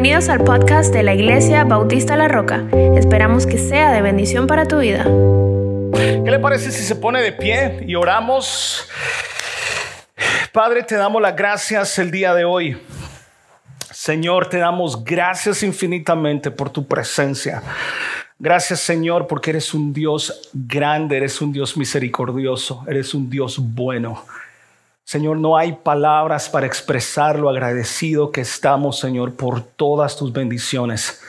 Bienvenidos al podcast de la Iglesia Bautista La Roca. Esperamos que sea de bendición para tu vida. ¿Qué le parece si se pone de pie y oramos? Padre, te damos las gracias el día de hoy. Señor, te damos gracias infinitamente por tu presencia. Gracias Señor porque eres un Dios grande, eres un Dios misericordioso, eres un Dios bueno. Señor, no hay palabras para expresar lo agradecido que estamos, Señor, por todas tus bendiciones.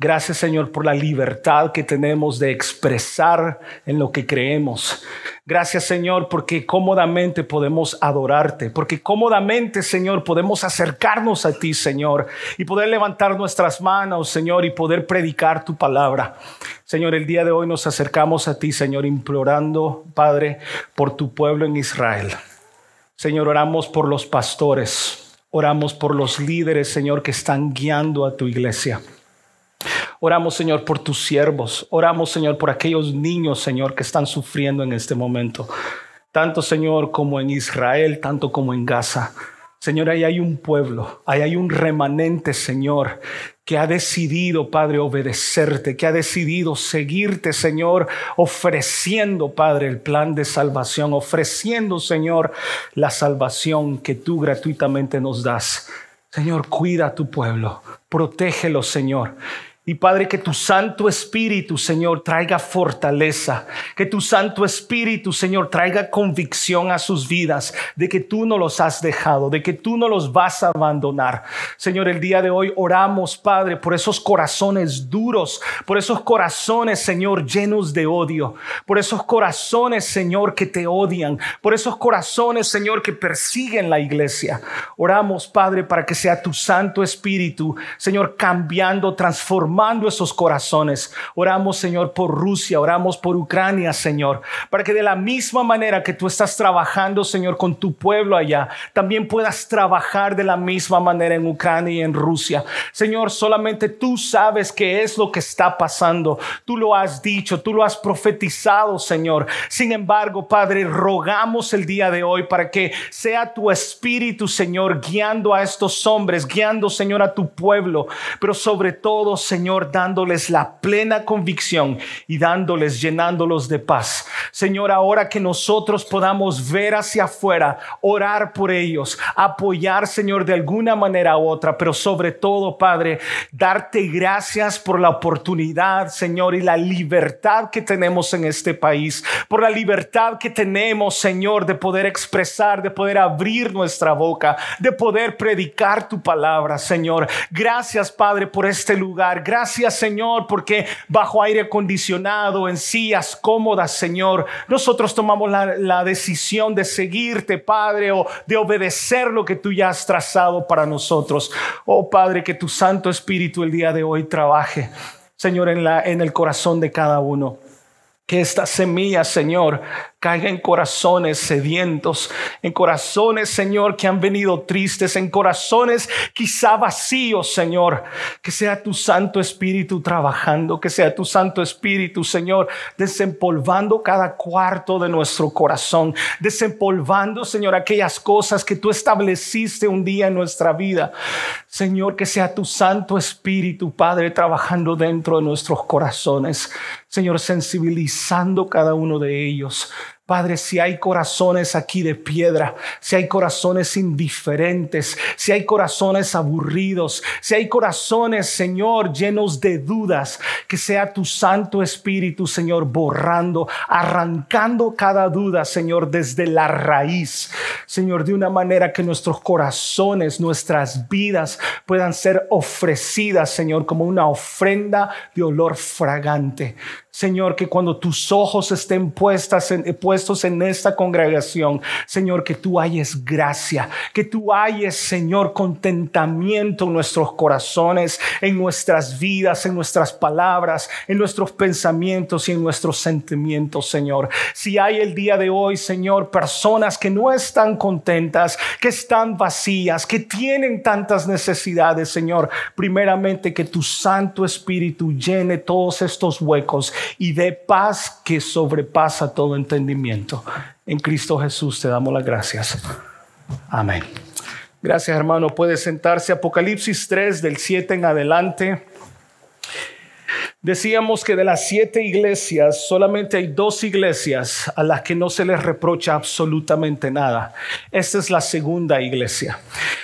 Gracias, Señor, por la libertad que tenemos de expresar en lo que creemos. Gracias, Señor, porque cómodamente podemos adorarte, porque cómodamente, Señor, podemos acercarnos a ti, Señor, y poder levantar nuestras manos, Señor, y poder predicar tu palabra. Señor, el día de hoy nos acercamos a ti, Señor, implorando, Padre, por tu pueblo en Israel. Señor, oramos por los pastores, oramos por los líderes, Señor, que están guiando a tu iglesia. Oramos, Señor, por tus siervos. Oramos, Señor, por aquellos niños, Señor, que están sufriendo en este momento. Tanto, Señor, como en Israel, tanto como en Gaza. Señor, ahí hay un pueblo, ahí hay un remanente, Señor, que ha decidido, Padre, obedecerte, que ha decidido seguirte, Señor, ofreciendo, Padre, el plan de salvación, ofreciendo, Señor, la salvación que tú gratuitamente nos das. Señor, cuida a tu pueblo, protégelo, Señor. Y Padre, que tu Santo Espíritu, Señor, traiga fortaleza. Que tu Santo Espíritu, Señor, traiga convicción a sus vidas de que tú no los has dejado, de que tú no los vas a abandonar. Señor, el día de hoy oramos, Padre, por esos corazones duros, por esos corazones, Señor, llenos de odio, por esos corazones, Señor, que te odian, por esos corazones, Señor, que persiguen la iglesia. Oramos, Padre, para que sea tu Santo Espíritu, Señor, cambiando, transformando esos corazones. Oramos, Señor, por Rusia, oramos por Ucrania, Señor, para que de la misma manera que tú estás trabajando, Señor, con tu pueblo allá, también puedas trabajar de la misma manera en Ucrania y en Rusia. Señor, solamente tú sabes qué es lo que está pasando. Tú lo has dicho, tú lo has profetizado, Señor. Sin embargo, Padre, rogamos el día de hoy para que sea tu espíritu, Señor, guiando a estos hombres, guiando, Señor, a tu pueblo, pero sobre todo, Señor, dándoles la plena convicción y dándoles, llenándolos de paz. Señor, ahora que nosotros podamos ver hacia afuera, orar por ellos, apoyar, Señor, de alguna manera u otra, pero sobre todo, Padre, darte gracias por la oportunidad, Señor, y la libertad que tenemos en este país, por la libertad que tenemos, Señor, de poder expresar, de poder abrir nuestra boca, de poder predicar tu palabra, Señor. Gracias, Padre, por este lugar. Gracias Señor porque bajo aire acondicionado, en sillas cómodas Señor, nosotros tomamos la, decisión de seguirte Padre o de obedecer lo que tú ya has trazado para nosotros. Oh Padre, que tu Santo Espíritu el día de hoy trabaje Señor en, la, en el corazón de cada uno. Que esta semilla, Señor, caiga en corazones sedientos, en corazones, Señor, que han venido tristes, en corazones quizá vacíos, Señor. Que sea tu Santo Espíritu trabajando, que sea tu Santo Espíritu, Señor, desempolvando cada cuarto de nuestro corazón, desempolvando, Señor, aquellas cosas que tú estableciste un día en nuestra vida. Señor, que sea tu Santo Espíritu, Padre, trabajando dentro de nuestros corazones. Señor, sensibilizando cada uno de ellos Padre, si hay corazones aquí de piedra, si hay corazones indiferentes, si hay corazones aburridos, si hay corazones, Señor, llenos de dudas, que sea tu Santo Espíritu, Señor, borrando, arrancando cada duda, Señor, desde la raíz. Señor, de una manera que nuestros corazones, nuestras vidas puedan ser ofrecidas, Señor, como una ofrenda de olor fragante. Señor, que cuando tus ojos estén en, puestos en esta congregación, Señor, que tú hayes gracia, que tú hayes, Señor, contentamiento en nuestros corazones, en nuestras vidas, en nuestras palabras, en nuestros pensamientos y en nuestros sentimientos, Señor. Si hay el día de hoy, Señor, personas que no están contentas, que están vacías, que tienen tantas necesidades, Señor, primeramente que tu Santo Espíritu llene todos estos huecos y de paz que sobrepasa todo entendimiento. En Cristo Jesús te damos las gracias. Amén. Gracias hermano, puede sentarse. Apocalipsis 3 del 7 en adelante. Decíamos que de las siete iglesias, solamente hay dos iglesias a las que no se les reprocha absolutamente nada. Esta es la segunda iglesia.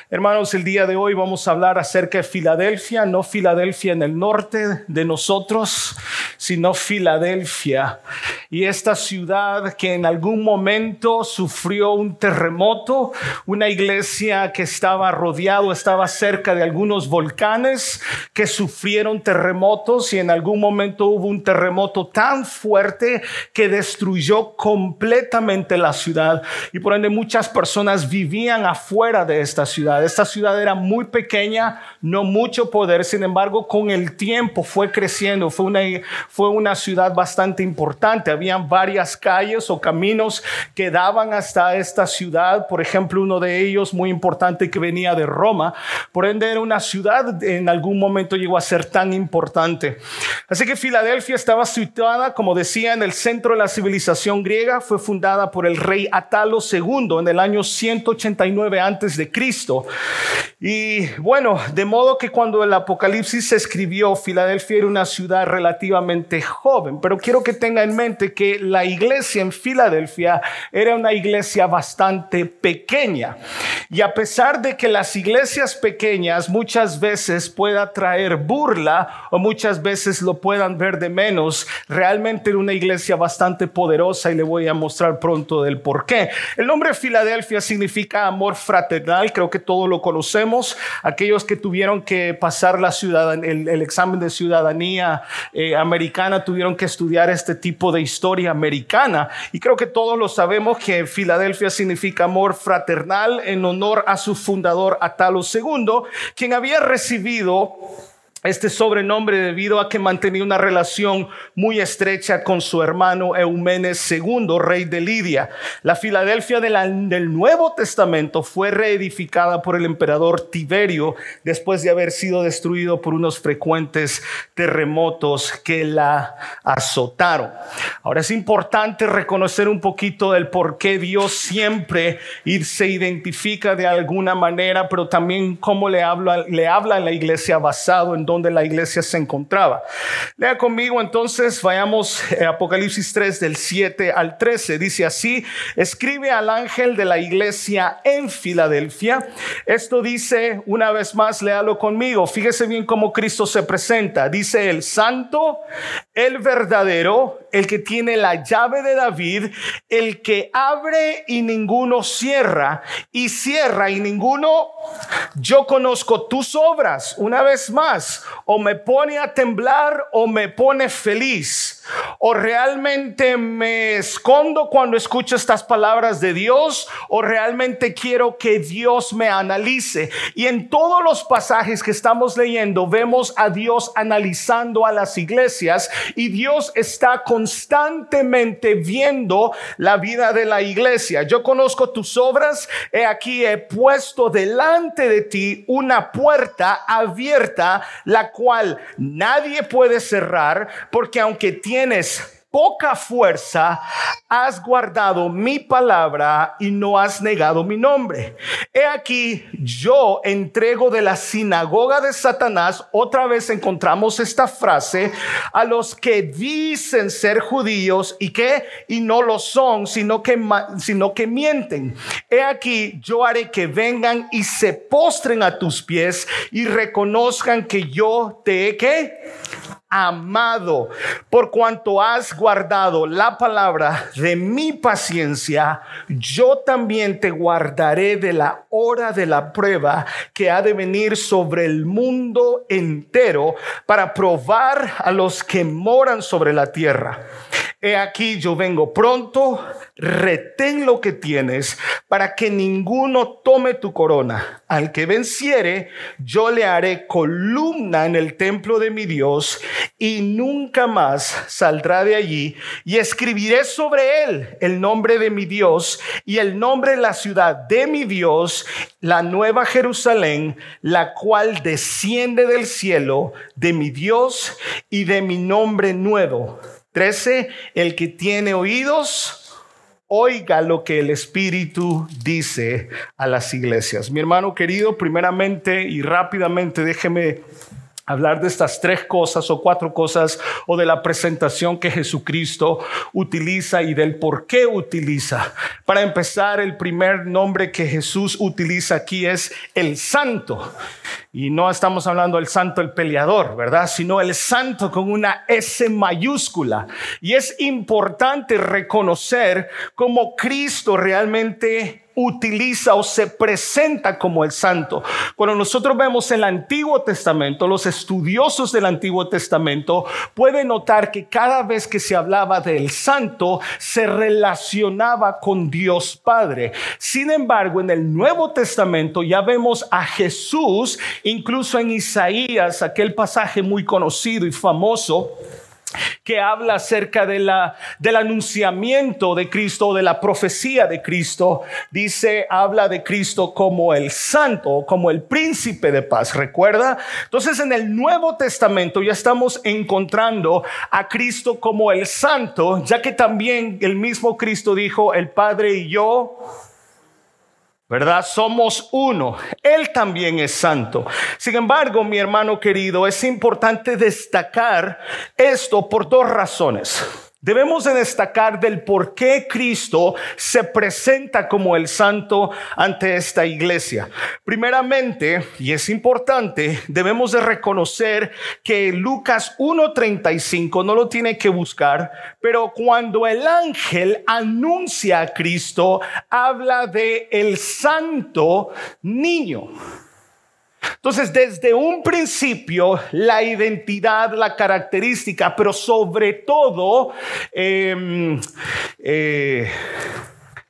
Hermanos, el día de hoy vamos a hablar acerca de Filadelfia, no Filadelfia en el norte de nosotros, sino Filadelfia. Y esta ciudad que en algún momento sufrió un terremoto, una iglesia que estaba rodeado, estaba cerca de algunos volcanes que sufrieron terremotos y en algún momento hubo un terremoto tan fuerte que destruyó completamente la ciudad y por ende muchas personas vivían afuera de esta ciudad. Esta ciudad era muy pequeña, no mucho poder, sin embargo con el tiempo fue creciendo, fue una, fue una ciudad bastante importante. Habían varias calles o caminos que daban hasta esta ciudad, por ejemplo uno de ellos muy importante que venía de Roma, por ende era una ciudad en algún momento llegó a ser tan importante. Así que Filadelfia estaba situada, como decía, en el centro de la civilización griega. Fue fundada por el rey Atalo II en el año 189 antes de Cristo. Y bueno, de modo que cuando el Apocalipsis se escribió, Filadelfia era una ciudad relativamente joven. Pero quiero que tenga en mente que la iglesia en Filadelfia era una iglesia bastante pequeña. Y a pesar de que las iglesias pequeñas muchas veces pueda traer burla o muchas veces lo puedan ver de menos, realmente era una iglesia bastante poderosa y le voy a mostrar pronto del por qué. El nombre Filadelfia significa amor fraternal, creo que todos lo conocemos. Aquellos que tuvieron que pasar la el, examen de ciudadanía eh, americana tuvieron que estudiar este tipo de historia americana y creo que todos lo sabemos que Filadelfia significa amor fraternal en honor a su fundador Atalo II, quien había recibido este sobrenombre debido a que mantenía una relación muy estrecha con su hermano Eumenes II, rey de Lidia. La Filadelfia del Nuevo Testamento fue reedificada por el emperador Tiberio después de haber sido destruido por unos frecuentes terremotos que la azotaron. Ahora es importante reconocer un poquito del por qué Dios siempre se identifica de alguna manera, pero también cómo le habla, le habla a la iglesia basado en donde la iglesia se encontraba. Lea conmigo entonces, vayamos a eh, Apocalipsis 3 del 7 al 13. Dice así, escribe al ángel de la iglesia en Filadelfia. Esto dice, una vez más, léalo conmigo. Fíjese bien cómo Cristo se presenta. Dice el santo, el verdadero, el que tiene la llave de David, el que abre y ninguno cierra, y cierra y ninguno, yo conozco tus obras. Una vez más, o me pone a temblar o me pone feliz. O realmente me escondo cuando escucho estas palabras de Dios o realmente quiero que Dios me analice. Y en todos los pasajes que estamos leyendo vemos a Dios analizando a las iglesias y Dios está constantemente viendo la vida de la iglesia. Yo conozco tus obras, he aquí he puesto delante de ti una puerta abierta, la cual nadie puede cerrar, porque aunque tienes poca fuerza, has guardado mi palabra y no has negado mi nombre. He aquí, yo entrego de la sinagoga de Satanás, otra vez encontramos esta frase, a los que dicen ser judíos y que, y no lo son, sino que, sino que mienten. He aquí, yo haré que vengan y se postren a tus pies y reconozcan que yo te he que amado, por cuanto has guardado la palabra de mi paciencia, yo también te guardaré de la hora de la prueba que ha de venir sobre el mundo entero para probar a los que moran sobre la tierra. He aquí yo vengo pronto, retén lo que tienes para que ninguno tome tu corona. Al que venciere, yo le haré columna en el templo de mi Dios y nunca más saldrá de allí y escribiré sobre él el nombre de mi Dios y el nombre de la ciudad de mi Dios, la nueva Jerusalén, la cual desciende del cielo de mi Dios y de mi nombre nuevo 13, el que tiene oídos, oiga lo que el Espíritu dice a las iglesias. Mi hermano querido, primeramente y rápidamente déjeme hablar de estas tres cosas o cuatro cosas o de la presentación que Jesucristo utiliza y del por qué utiliza. Para empezar, el primer nombre que Jesús utiliza aquí es el santo. Y no estamos hablando del santo el peleador, ¿verdad? Sino el santo con una S mayúscula. Y es importante reconocer cómo Cristo realmente utiliza o se presenta como el santo. Cuando nosotros vemos el Antiguo Testamento, los estudiosos del Antiguo Testamento pueden notar que cada vez que se hablaba del santo, se relacionaba con Dios Padre. Sin embargo, en el Nuevo Testamento ya vemos a Jesús, incluso en Isaías, aquel pasaje muy conocido y famoso que habla acerca de la, del anunciamiento de Cristo, de la profecía de Cristo, dice, habla de Cristo como el santo, como el príncipe de paz, ¿recuerda? Entonces en el Nuevo Testamento ya estamos encontrando a Cristo como el santo, ya que también el mismo Cristo dijo, el Padre y yo ¿verdad? Somos uno. Él también es santo. Sin embargo, mi hermano querido, es importante destacar esto por dos razones. Debemos de destacar del por qué Cristo se presenta como el santo ante esta iglesia. Primeramente, y es importante, debemos de reconocer que Lucas 1.35 no lo tiene que buscar, pero cuando el ángel anuncia a Cristo, habla de el santo niño. Entonces, desde un principio, la identidad, la característica, pero sobre todo, em, eh,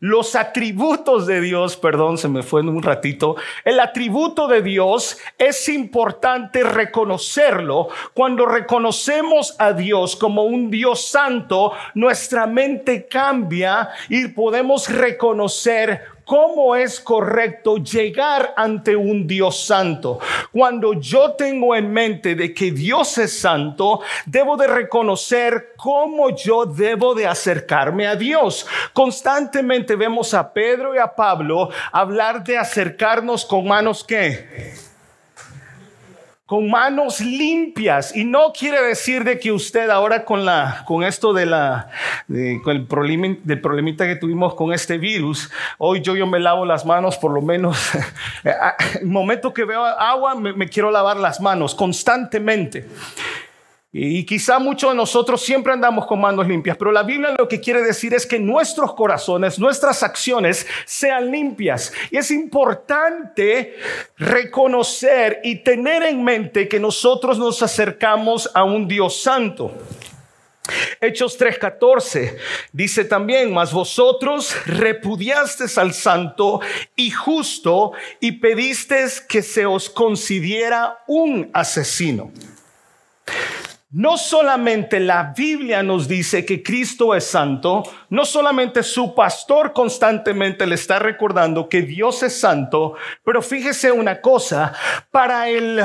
los atributos de Dios, perdón, se me fue en un ratito, el atributo de Dios es importante reconocerlo. Cuando reconocemos a Dios como un Dios santo, nuestra mente cambia y podemos reconocer cómo es correcto llegar ante un Dios santo. Cuando yo tengo en mente de que Dios es santo, debo de reconocer cómo yo debo de acercarme a Dios. Constantemente vemos a Pedro y a Pablo hablar de acercarnos con manos que con manos limpias. Y no quiere decir de que usted ahora con la con esto de la con el problema del problemita que tuvimos con este virus hoy yo yo me lavo las manos por lo menos el momento que veo agua me quiero lavar las manos constantemente y quizá muchos de nosotros siempre andamos con manos limpias, pero la Biblia lo que quiere decir es que nuestros corazones, nuestras acciones sean limpias. Y es importante reconocer y tener en mente que nosotros nos acercamos a un Dios santo. Hechos 3:14 dice también, mas vosotros repudiasteis al santo y justo y pedisteis que se os considera un asesino. No solamente la Biblia nos dice que Cristo es santo, no solamente su pastor constantemente le está recordando que Dios es santo, pero fíjese una cosa, para el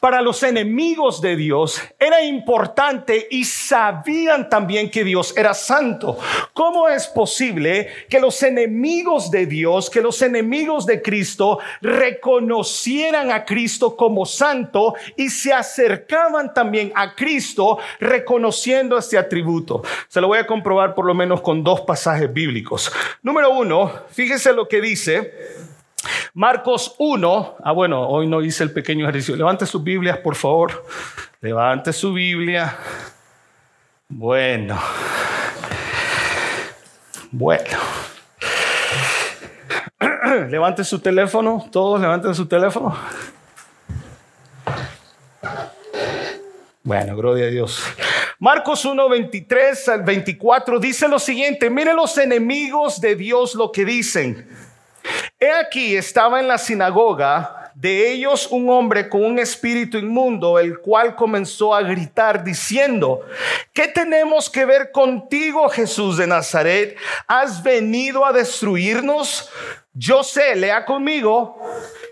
para los enemigos de Dios era importante y sabían también que Dios era santo. ¿Cómo es posible que los enemigos de Dios, que los enemigos de Cristo reconocieran a Cristo como santo y se acercaban también a Cristo reconociendo este atributo? Se lo voy a comprobar por lo menos con dos pasajes bíblicos. Número uno, fíjese lo que dice Marcos 1, ah bueno, hoy no hice el pequeño ejercicio. Levante sus Biblias, por favor. Levante su Biblia. Bueno. Bueno. Levante su teléfono, todos levanten su teléfono. Bueno, gloria a Dios. Marcos 1, 23 al 24 dice lo siguiente, miren los enemigos de Dios lo que dicen. He aquí estaba en la sinagoga de ellos un hombre con un espíritu inmundo, el cual comenzó a gritar diciendo, ¿qué tenemos que ver contigo, Jesús de Nazaret? ¿Has venido a destruirnos? Yo sé, lea conmigo,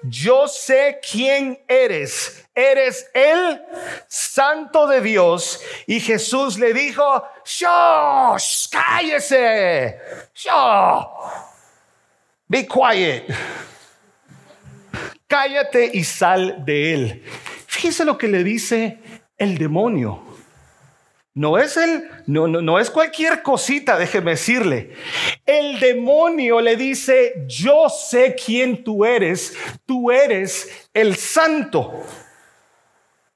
yo sé quién eres. Eres el santo de Dios. Y Jesús le dijo, ¡Shush! ¡Cállese! ¡Shush! Be quiet. Cállate y sal de él. Fíjese lo que le dice el demonio. No es el, no, no, no es cualquier cosita, déjeme decirle. El demonio le dice, yo sé quién tú eres, tú eres el santo.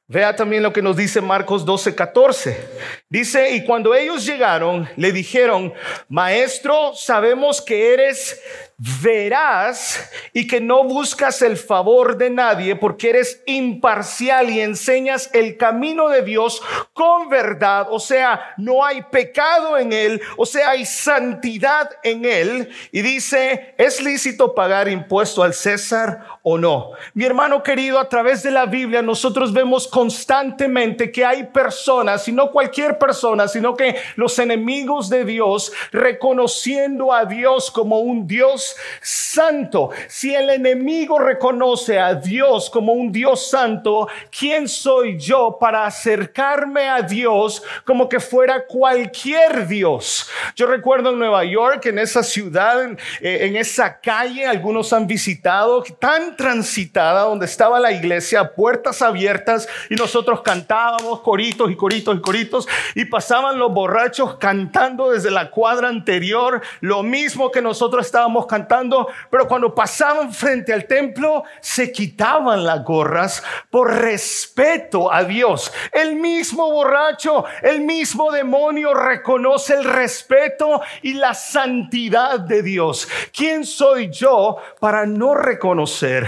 Vea también lo que nos dice Marcos 12, 14. Dice, y cuando ellos llegaron, le dijeron, maestro, sabemos que eres verás y que no buscas el favor de nadie porque eres imparcial y enseñas el camino de Dios con verdad. O sea, no hay pecado en él, o sea, hay santidad en él. Y dice, ¿es lícito pagar impuesto al César o no? Mi hermano querido, a través de la Biblia nosotros vemos constantemente que hay personas, y no cualquier persona, sino que los enemigos de Dios, reconociendo a Dios como un Dios santo. Si el enemigo reconoce a Dios como un Dios santo, ¿quién soy yo para acercarme a Dios como que fuera cualquier Dios? Yo recuerdo en Nueva York, en esa ciudad, en, eh, esa calle, algunos han visitado, tan transitada, donde estaba la iglesia, puertas abiertas, y nosotros cantábamos coritos y coritos y coritos, y pasaban los borrachos cantando desde la cuadra anterior, lo mismo que nosotros estábamos cantando pero cuando pasaban frente al templo se quitaban las gorras por respeto a Dios. El mismo borracho, el mismo demonio reconoce el respeto y la santidad de Dios. ¿Quién soy yo para no reconocer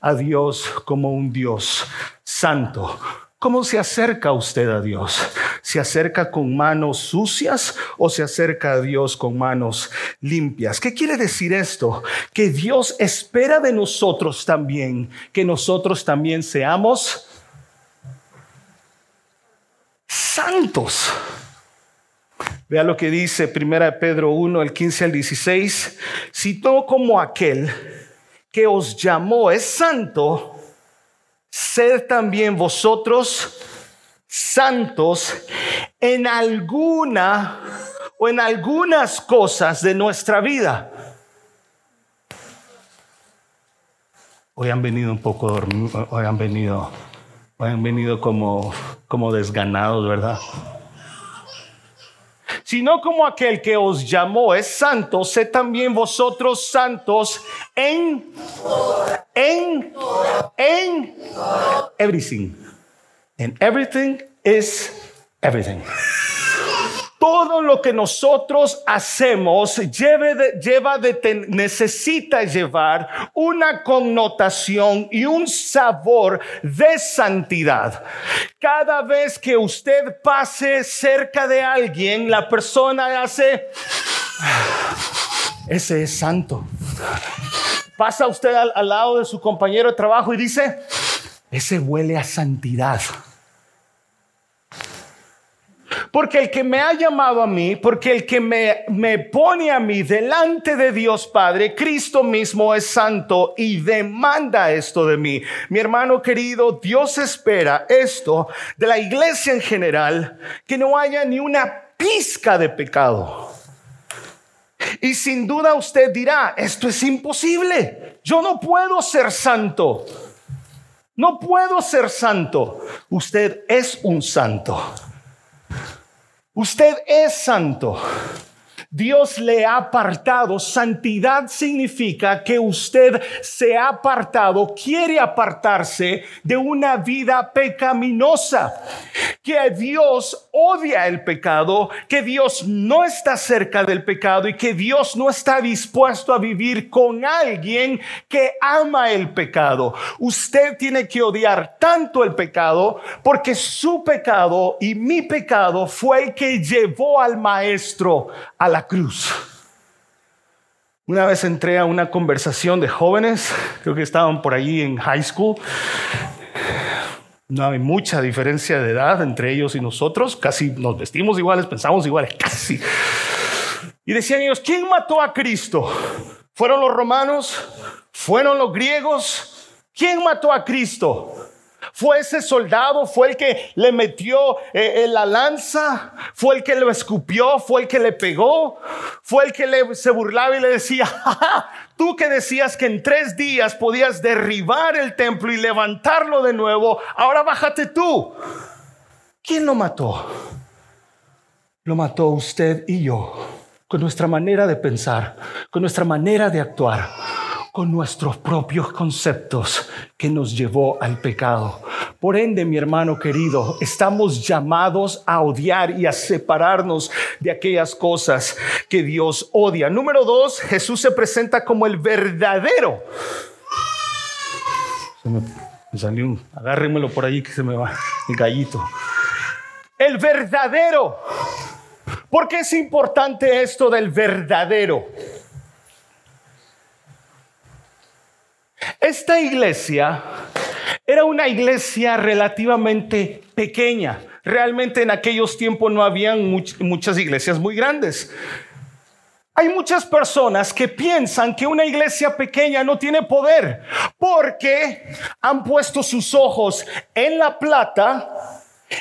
a Dios como un Dios santo? ¿Cómo se acerca usted a Dios? ¿Se acerca con manos sucias o se acerca a Dios con manos limpias? ¿Qué quiere decir esto? Que Dios espera de nosotros también que nosotros también seamos santos. Vea lo que dice 1 Pedro 1, el 15 al 16. Si todo como aquel que os llamó es santo, sed también vosotros santos en alguna o en algunas cosas de nuestra vida. Hoy han venido un poco dormidos, hoy han venido, hoy han venido como, como desganados, ¿verdad? Sino como aquel que os llamó es santo, sé también vosotros santos en, en, en everything. And everything is everything todo lo que nosotros hacemos lleva necesita llevar una connotación y un sabor de santidad. Cada vez que usted pase cerca de alguien, la persona hace, ese es santo. Pasa usted al lado de su compañero de trabajo y dice, ese huele a santidad. Porque el que me ha llamado a mí, porque el que me, me pone a mí delante de Dios Padre, Cristo mismo es santo y demanda esto de mí. Mi hermano querido, Dios espera esto de la iglesia en general, que no haya ni una pizca de pecado. Y sin duda usted dirá, esto es imposible. Yo no puedo ser santo. No puedo ser santo. Usted es un santo. Usted es santo. Dios le ha apartado. Santidad significa que usted se ha apartado, quiere apartarse de una vida pecaminosa. Que Dios odia el pecado, que Dios no está cerca del pecado y que Dios no está dispuesto a vivir con alguien que ama el pecado. Usted tiene que odiar tanto el pecado porque su pecado y mi pecado fue el que llevó al maestro a la cruz. Una vez entré a una conversación de jóvenes, creo que estaban por allí en high school. No hay mucha diferencia de edad entre ellos y nosotros, casi nos vestimos iguales, pensamos iguales, casi. Y decían ellos, ¿quién mató a Cristo? ¿Fueron los romanos? ¿Fueron los griegos? ¿Quién mató a Cristo? ¿Fue ese soldado? ¿Fue el que le metió eh, en la lanza? ¿Fue el que lo escupió? ¿Fue el que le pegó? ¿Fue el que le, se burlaba y le decía, tú que decías que en tres días podías derribar el templo y levantarlo de nuevo, ahora bájate tú? ¿Quién lo mató? Lo mató usted y yo, con nuestra manera de pensar, con nuestra manera de actuar con nuestros propios conceptos que nos llevó al pecado. Por ende, mi hermano querido, estamos llamados a odiar y a separarnos de aquellas cosas que Dios odia. Número dos, Jesús se presenta como el verdadero. me, salió un, agárrenmelo por ahí que se me va el gallito. El verdadero. ¿Por qué es importante esto del verdadero? Esta iglesia era una iglesia relativamente pequeña. Realmente en aquellos tiempos no habían muchas iglesias muy grandes. Hay muchas personas que piensan que una iglesia pequeña no tiene poder porque han puesto sus ojos en la plata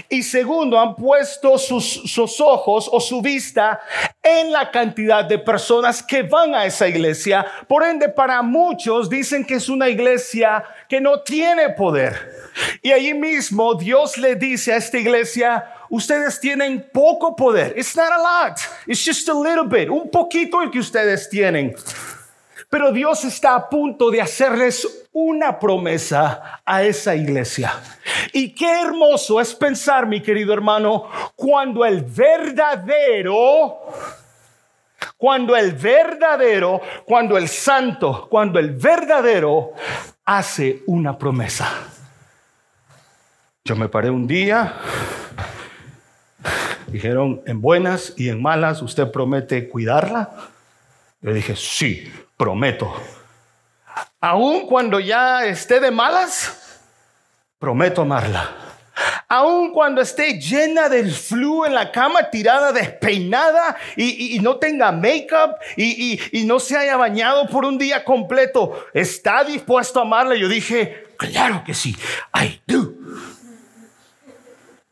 y segundo, han puesto sus, ojos o su vista en la cantidad de personas que van a esa iglesia. Por ende, para muchos dicen que es una iglesia que no tiene poder. Y allí mismo Dios le dice a esta iglesia, ustedes tienen poco poder. It's not a lot. It's just a little bit. Un poquito el que ustedes tienen. Pero Dios está a punto de hacerles una promesa a esa iglesia. Y qué hermoso es pensar, mi querido hermano, cuando el verdadero, cuando el verdadero, cuando el santo, cuando el verdadero hace una promesa. Yo me paré un día, dijeron, en buenas y en malas, ¿usted promete cuidarla? Le dije, sí, prometo. Aún cuando ya esté de malas, prometo amarla. Aún cuando esté llena del flu en la cama, tirada, despeinada y, no tenga make-up y, y, no se haya bañado por un día completo, ¿está dispuesto a amarla? Yo dije, claro que sí, I do.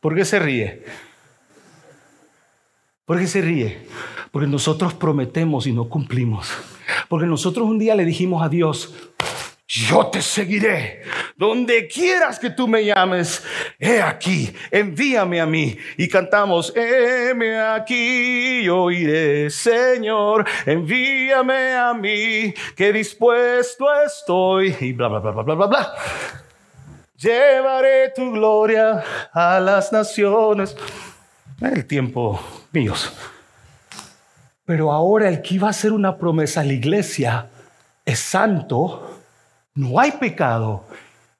¿Por qué se ríe? ¿Por qué se ríe? Porque nosotros prometemos y no cumplimos. Porque nosotros un día le dijimos a Dios, yo te seguiré. Donde quieras que tú me llames, he aquí, envíame a mí. Y cantamos, heme aquí, yo iré, Señor, envíame a mí, que dispuesto estoy. Y bla, bla, bla, bla, bla, bla, bla. Llevaré tu gloria a las naciones. El tiempo míos. Pero ahora el que iba a hacer una promesa a la iglesia es santo, no hay pecado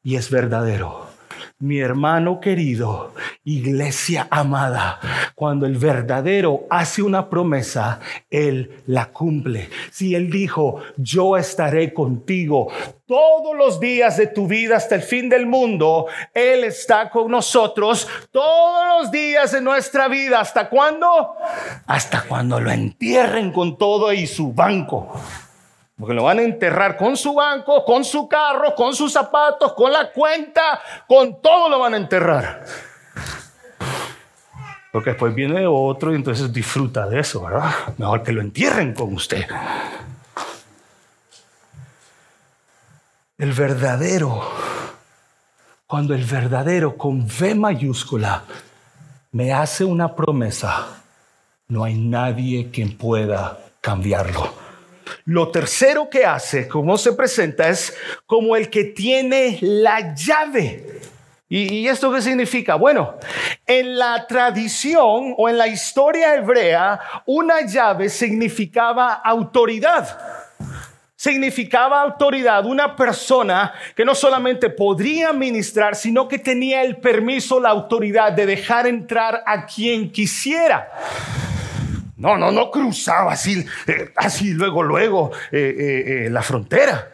y es verdadero mi hermano querido, iglesia amada, cuando el verdadero hace una promesa, Él la cumple. Si Él dijo, yo estaré contigo todos los días de tu vida hasta el fin del mundo, Él está con nosotros todos los días de nuestra vida. ¿Hasta cuándo? Hasta cuando lo entierren con todo y su banco. Porque lo van a enterrar con su banco, con su carro, con sus zapatos, con la cuenta, con todo lo van a enterrar. Porque después viene otro y entonces disfruta de eso, ¿verdad? Mejor que lo entierren con usted. El verdadero, cuando el verdadero con V mayúscula me hace una promesa, no hay nadie quien pueda cambiarlo. Lo tercero que hace, como se presenta, es como el que tiene la llave. ¿Y, esto qué significa? Bueno, en la tradición o en la historia hebrea, una llave significaba autoridad significaba autoridad, una persona que no solamente podría ministrar, sino que tenía el permiso, la autoridad de dejar entrar a quien quisiera. No, no, no cruzaba así, eh, así luego, luego eh, eh, la frontera.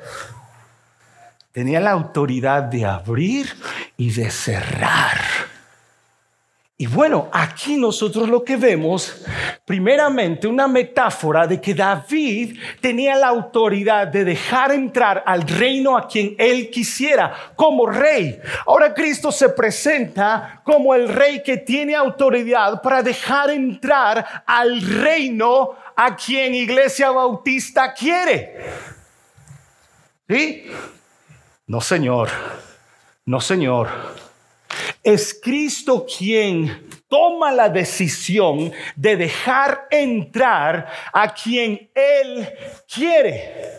Tenía la autoridad de abrir y de cerrar. Y bueno, aquí nosotros lo que vemos, primeramente, una metáfora de que David tenía la autoridad de dejar entrar al reino a quien él quisiera como rey. Ahora Cristo se presenta como el rey que tiene autoridad para dejar entrar al reino a quien Iglesia Bautista quiere. ¿Sí? No, Señor. No, Señor es Cristo quien toma la decisión de dejar entrar a quien Él quiere.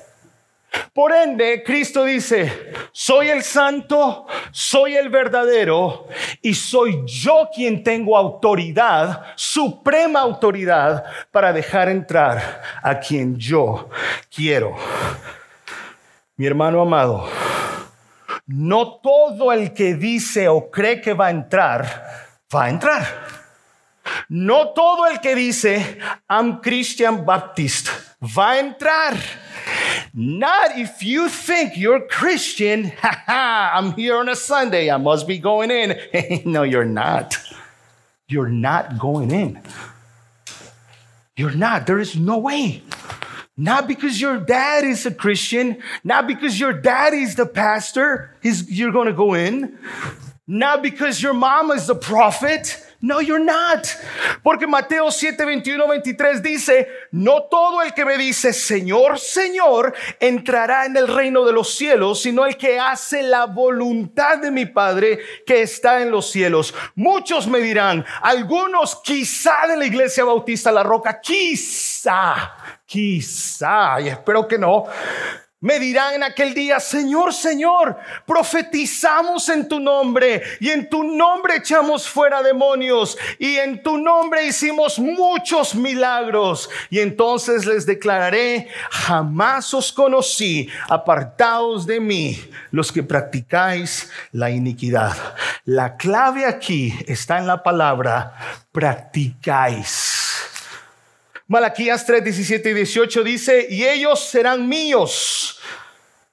Por ende, Cristo dice, soy el santo, soy el verdadero y soy yo quien tengo autoridad, suprema autoridad, para dejar entrar a quien yo quiero. Mi hermano amado, no todo el que dice o cree que va a entrar, va a entrar. No todo el que dice, I'm Christian Baptist, va a entrar. Not if you think you're Christian, I'm here on a Sunday, I must be going in. no, you're not. You're not going in. You're not. There is no way. Not because your dad is a Christian, not because your dad is the pastor, you're going to go in. Not because your mom is the prophet. No, you're not. Porque Mateo 7, 21, 23 dice, no todo el que me dice, Señor, Señor, entrará en el reino de los cielos, sino el que hace la voluntad de mi Padre que está en los cielos. Muchos me dirán, algunos quizá de la iglesia bautista La Roca, quizá quizá, y espero que no, me dirán en aquel día, Señor, Señor, profetizamos en tu nombre y en tu nombre echamos fuera demonios y en tu nombre hicimos muchos milagros. Y entonces les declararé, jamás os conocí, apartados de mí, los que practicáis la iniquidad. La clave aquí está en la palabra practicáis. Malaquías 3, 17 y 18 dice, y ellos serán míos.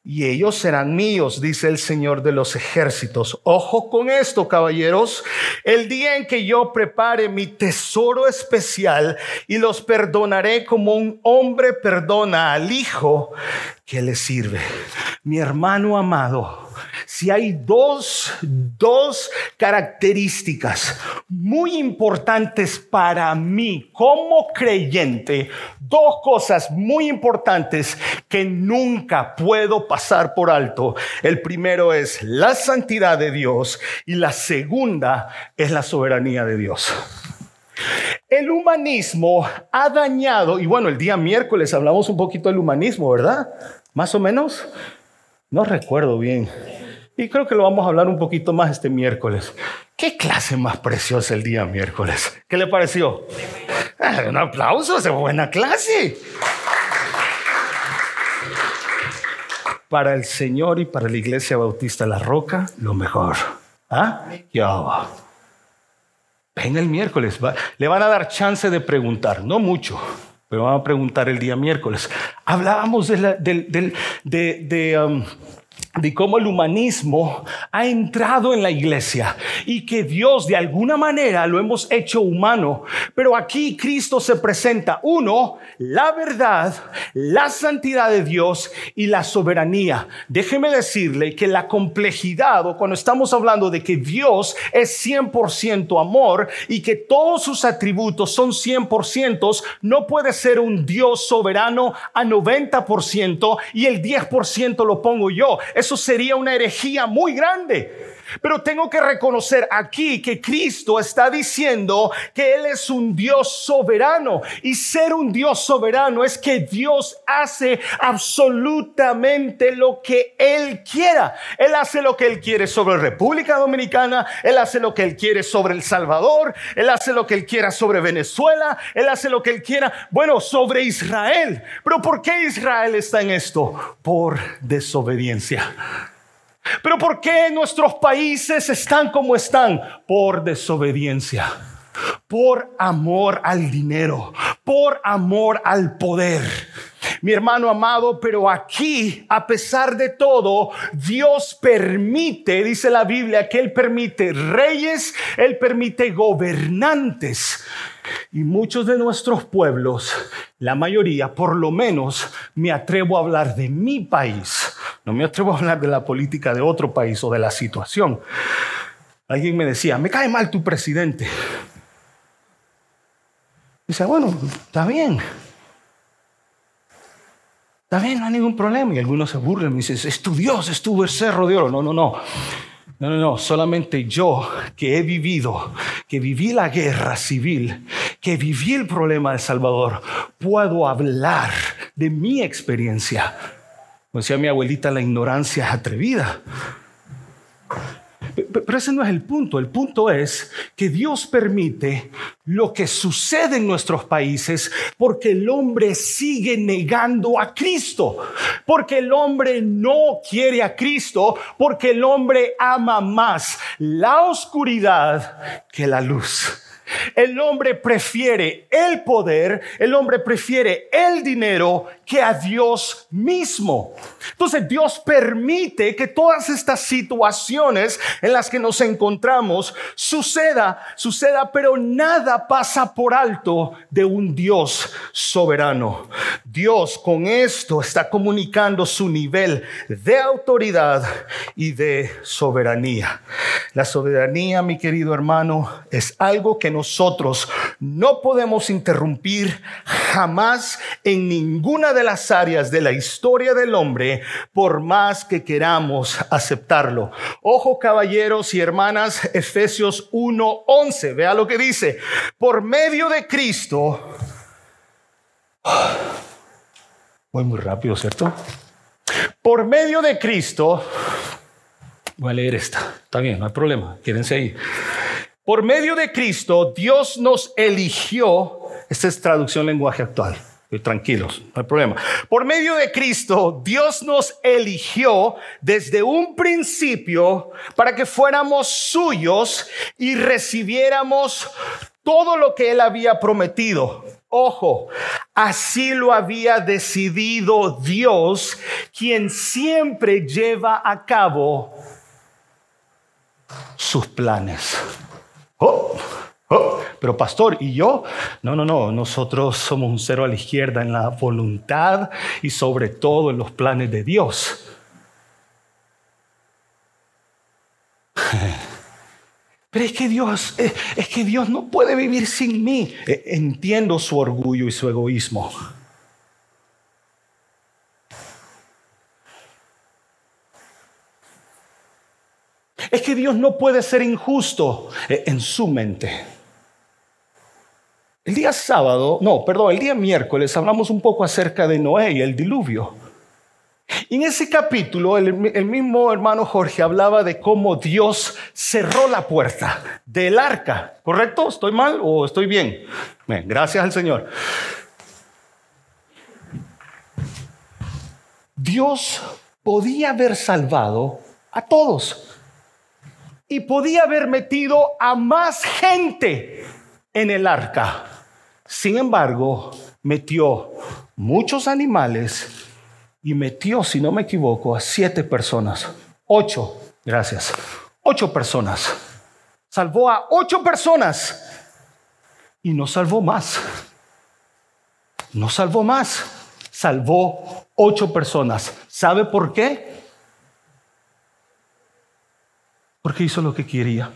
Y ellos serán míos, dice el Señor de los ejércitos. Ojo con esto, caballeros. El día en que yo prepare mi tesoro especial y los perdonaré como un hombre perdona al hijo que le sirve. Mi hermano amado, si hay dos, dos características muy importantes para mí como creyente, dos cosas muy importantes que nunca puedo pasar por alto. El primero es la santidad de Dios y la segunda es la soberanía de Dios. El humanismo ha dañado, y bueno, el día miércoles hablamos un poquito del humanismo, ¿verdad? Más o menos. No recuerdo bien. Y creo que lo vamos a hablar un poquito más este miércoles. ¿Qué clase más preciosa el día miércoles? ¿Qué le pareció? Ah, un aplauso, es buena clase. Para el Señor y para la Iglesia Bautista La Roca, lo mejor. ¿Ah? Ya. Ven el miércoles. le van a dar chance de preguntar, no mucho, pero van a preguntar el día miércoles. Hablábamos de, de, um, de cómo el humanismo ha entrado en la iglesia y que Dios de alguna manera lo hemos hecho humano. Pero aquí Cristo se presenta, uno, la verdad, la santidad de Dios y la soberanía. Déjeme decirle que la complejidad o cuando estamos hablando de que Dios es 100% amor y que todos sus atributos son 100%, no puede ser un Dios soberano a 90% y el 10% lo pongo yo eso sería una herejía muy grande. Pero tengo que reconocer aquí que Cristo está diciendo que Él es un Dios soberano. Y ser un Dios soberano es que Dios hace absolutamente lo que Él quiera. Él hace lo que Él quiere sobre República Dominicana. Él hace lo que Él quiere sobre El Salvador. Él hace lo que Él quiera sobre Venezuela. Él hace lo que Él quiera, bueno, sobre Israel. Pero ¿por qué Israel está en esto? Por desobediencia. Pero ¿por qué nuestros países están como están? Por desobediencia, por amor al dinero, por amor al poder. Mi hermano amado, pero aquí, a pesar de todo, Dios permite, dice la Biblia, que Él permite reyes, Él permite gobernantes. Y muchos de nuestros pueblos, la mayoría, por lo menos, me atrevo a hablar de mi país. No me atrevo a hablar de la política de otro país o de la situación. Alguien me decía, me cae mal tu presidente. Dice, bueno, está bien. Está bien, no hay ningún problema. Y algunos se burlan y dicen, es tu Dios, es tu cerro de oro. No, no, no. No, no, no, solamente yo que he vivido, que viví la guerra civil, que viví el problema de Salvador, puedo hablar de mi experiencia. Como decía mi abuelita, la ignorancia es atrevida. Pero ese no es el punto. El punto es que Dios permite lo que sucede en nuestros países porque el hombre sigue negando a Cristo. Porque el hombre no quiere a Cristo. Porque el hombre ama más la oscuridad que la luz. El hombre prefiere el poder, el hombre prefiere el dinero que a Dios mismo. Entonces Dios permite que todas estas situaciones en las que nos encontramos suceda, suceda, pero nada pasa por alto de un Dios soberano. Dios con esto está comunicando su nivel de autoridad y de soberanía. La soberanía, mi querido hermano, es algo que nosotros no podemos interrumpir jamás en ninguna de las áreas de la historia del hombre, por más que queramos aceptarlo. Ojo, caballeros y hermanas, Efesios 1:11, vea lo que dice, por medio de Cristo. Voy muy rápido, ¿cierto? Por medio de Cristo, voy a leer esta, está bien, no hay problema, quédense ahí. Por medio de Cristo, Dios nos eligió, esta es traducción lenguaje actual, tranquilos, no hay problema. Por medio de Cristo, Dios nos eligió desde un principio para que fuéramos suyos y recibiéramos todo lo que Él había prometido. Ojo, así lo había decidido Dios, quien siempre lleva a cabo sus planes. Oh, oh, pero pastor, ¿y yo? No, no, no, nosotros somos un cero a la izquierda en la voluntad y sobre todo en los planes de Dios. Pero es que Dios, eh, es que Dios no puede vivir sin mí. Eh, entiendo su orgullo y su egoísmo. Es que Dios no puede ser injusto eh, en su mente. El día sábado, no, perdón, el día miércoles hablamos un poco acerca de Noé y el diluvio. En ese capítulo, el, mismo hermano Jorge hablaba de cómo Dios cerró la puerta del arca. ¿Correcto? ¿Estoy mal o estoy bien? bien gracias al Señor. Dios podía haber salvado a todos y podía haber metido a más gente en el arca. Sin embargo, metió muchos animales y metió, si no me equivoco, a siete personas. Ocho, gracias. Ocho personas. Salvó a ocho personas y no salvó más. No salvó más. Salvó ocho personas. ¿Sabe por qué? Porque hizo lo que quería.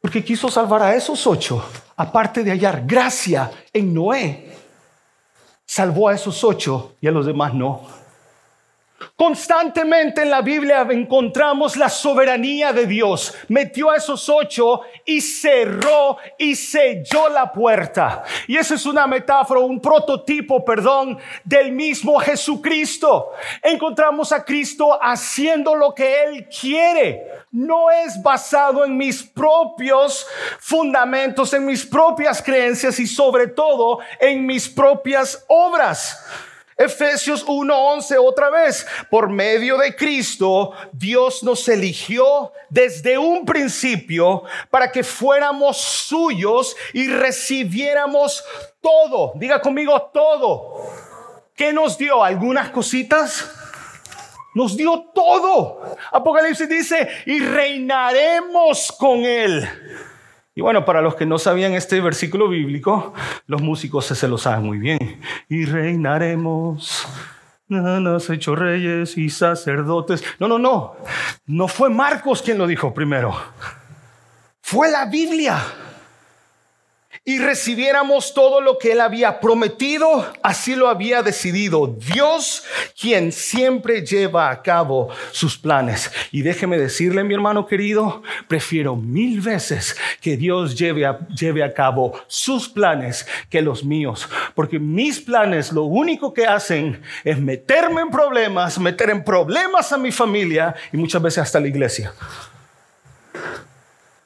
Porque quiso salvar a esos ocho, aparte de hallar gracia en Noé. Salvó a esos ocho y a los demás no. Constantemente en la Biblia encontramos la soberanía de Dios. Metió a esos ocho y cerró y selló la puerta. Y esa es una metáfora, un prototipo, perdón, del mismo Jesucristo. Encontramos a Cristo haciendo lo que Él quiere. No es basado en mis propios fundamentos, en mis propias creencias y sobre todo en mis propias obras. Efesios 1:11 otra vez, por medio de Cristo, Dios nos eligió desde un principio para que fuéramos suyos y recibiéramos todo. Diga conmigo todo. ¿Qué nos dio? ¿Algunas cositas? Nos dio todo. Apocalipsis dice, y reinaremos con Él. Y bueno, para los que no sabían este versículo bíblico, los músicos se lo saben muy bien. Y reinaremos. Nos hecho reyes y sacerdotes. No, no, no. No fue Marcos quien lo dijo primero. Fue la Biblia y recibiéramos todo lo que Él había prometido, así lo había decidido Dios, quien siempre lleva a cabo sus planes. Y déjeme decirle, mi hermano querido, prefiero mil veces que Dios lleve a, lleve a cabo sus planes que los míos, porque mis planes lo único que hacen es meterme en problemas, meter en problemas a mi familia y muchas veces hasta la iglesia.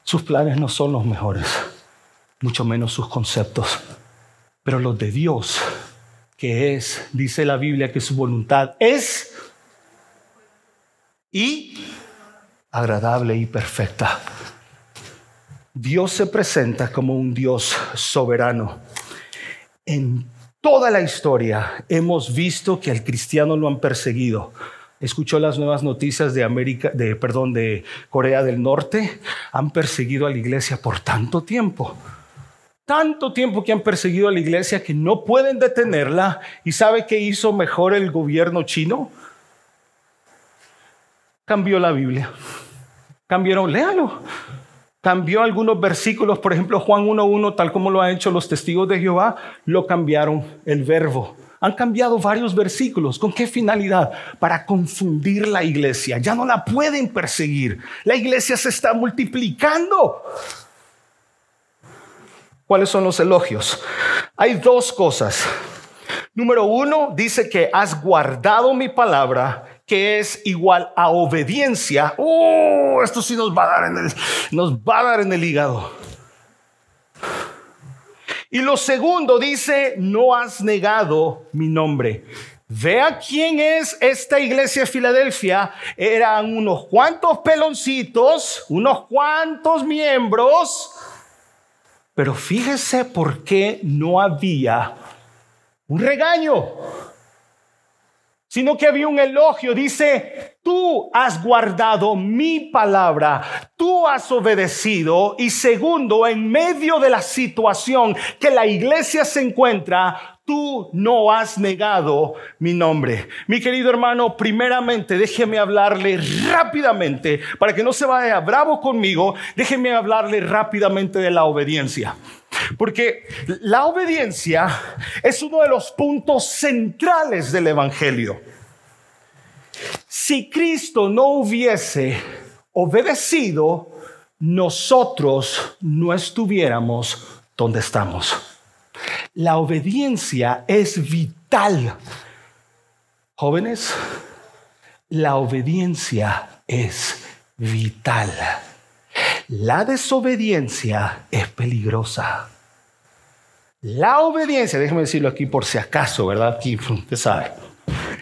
Sus planes no son los mejores mucho menos sus conceptos. Pero los de Dios, que es, dice la Biblia, que su voluntad es y agradable y perfecta. Dios se presenta como un Dios soberano. En toda la historia hemos visto que al cristiano lo han perseguido. Escuchó las nuevas noticias de América, de perdón, de Corea del Norte. Han perseguido a la iglesia por tanto tiempo tanto tiempo que han perseguido a la iglesia que no pueden detenerla. ¿Y sabe qué hizo mejor el gobierno chino? Cambió la Biblia. Cambiaron, léalo. Cambió algunos versículos, por ejemplo, Juan 1.1, tal como lo han hecho los testigos de Jehová, lo cambiaron el verbo. Han cambiado varios versículos. ¿Con qué finalidad? Para confundir la iglesia. Ya no la pueden perseguir. La iglesia se está multiplicando. ¿Cuáles son los elogios? Hay dos cosas. Número uno, dice que has guardado mi palabra, que es igual a obediencia. Oh, esto sí nos va a dar en el, nos va a dar en el hígado. Y lo segundo dice, no has negado mi nombre. Vea quién es esta iglesia de Filadelfia. Eran unos cuantos peloncitos, unos cuantos miembros pero fíjese por qué no había un regaño, sino que había un elogio. Dice, tú has guardado mi palabra, tú has obedecido. Y segundo, en medio de la situación que la iglesia se encuentra, tú no has negado mi nombre. Mi querido hermano, primeramente déjeme hablarle rápidamente, para que no se vaya bravo conmigo, déjeme hablarle rápidamente de la obediencia. Porque la obediencia es uno de los puntos centrales del Evangelio. Si Cristo no hubiese obedecido, nosotros no estuviéramos donde estamos. La obediencia es vital. Jóvenes, la obediencia es vital. La desobediencia es peligrosa. La obediencia, déjeme decirlo aquí por si acaso, ¿verdad? Aquí usted sabe.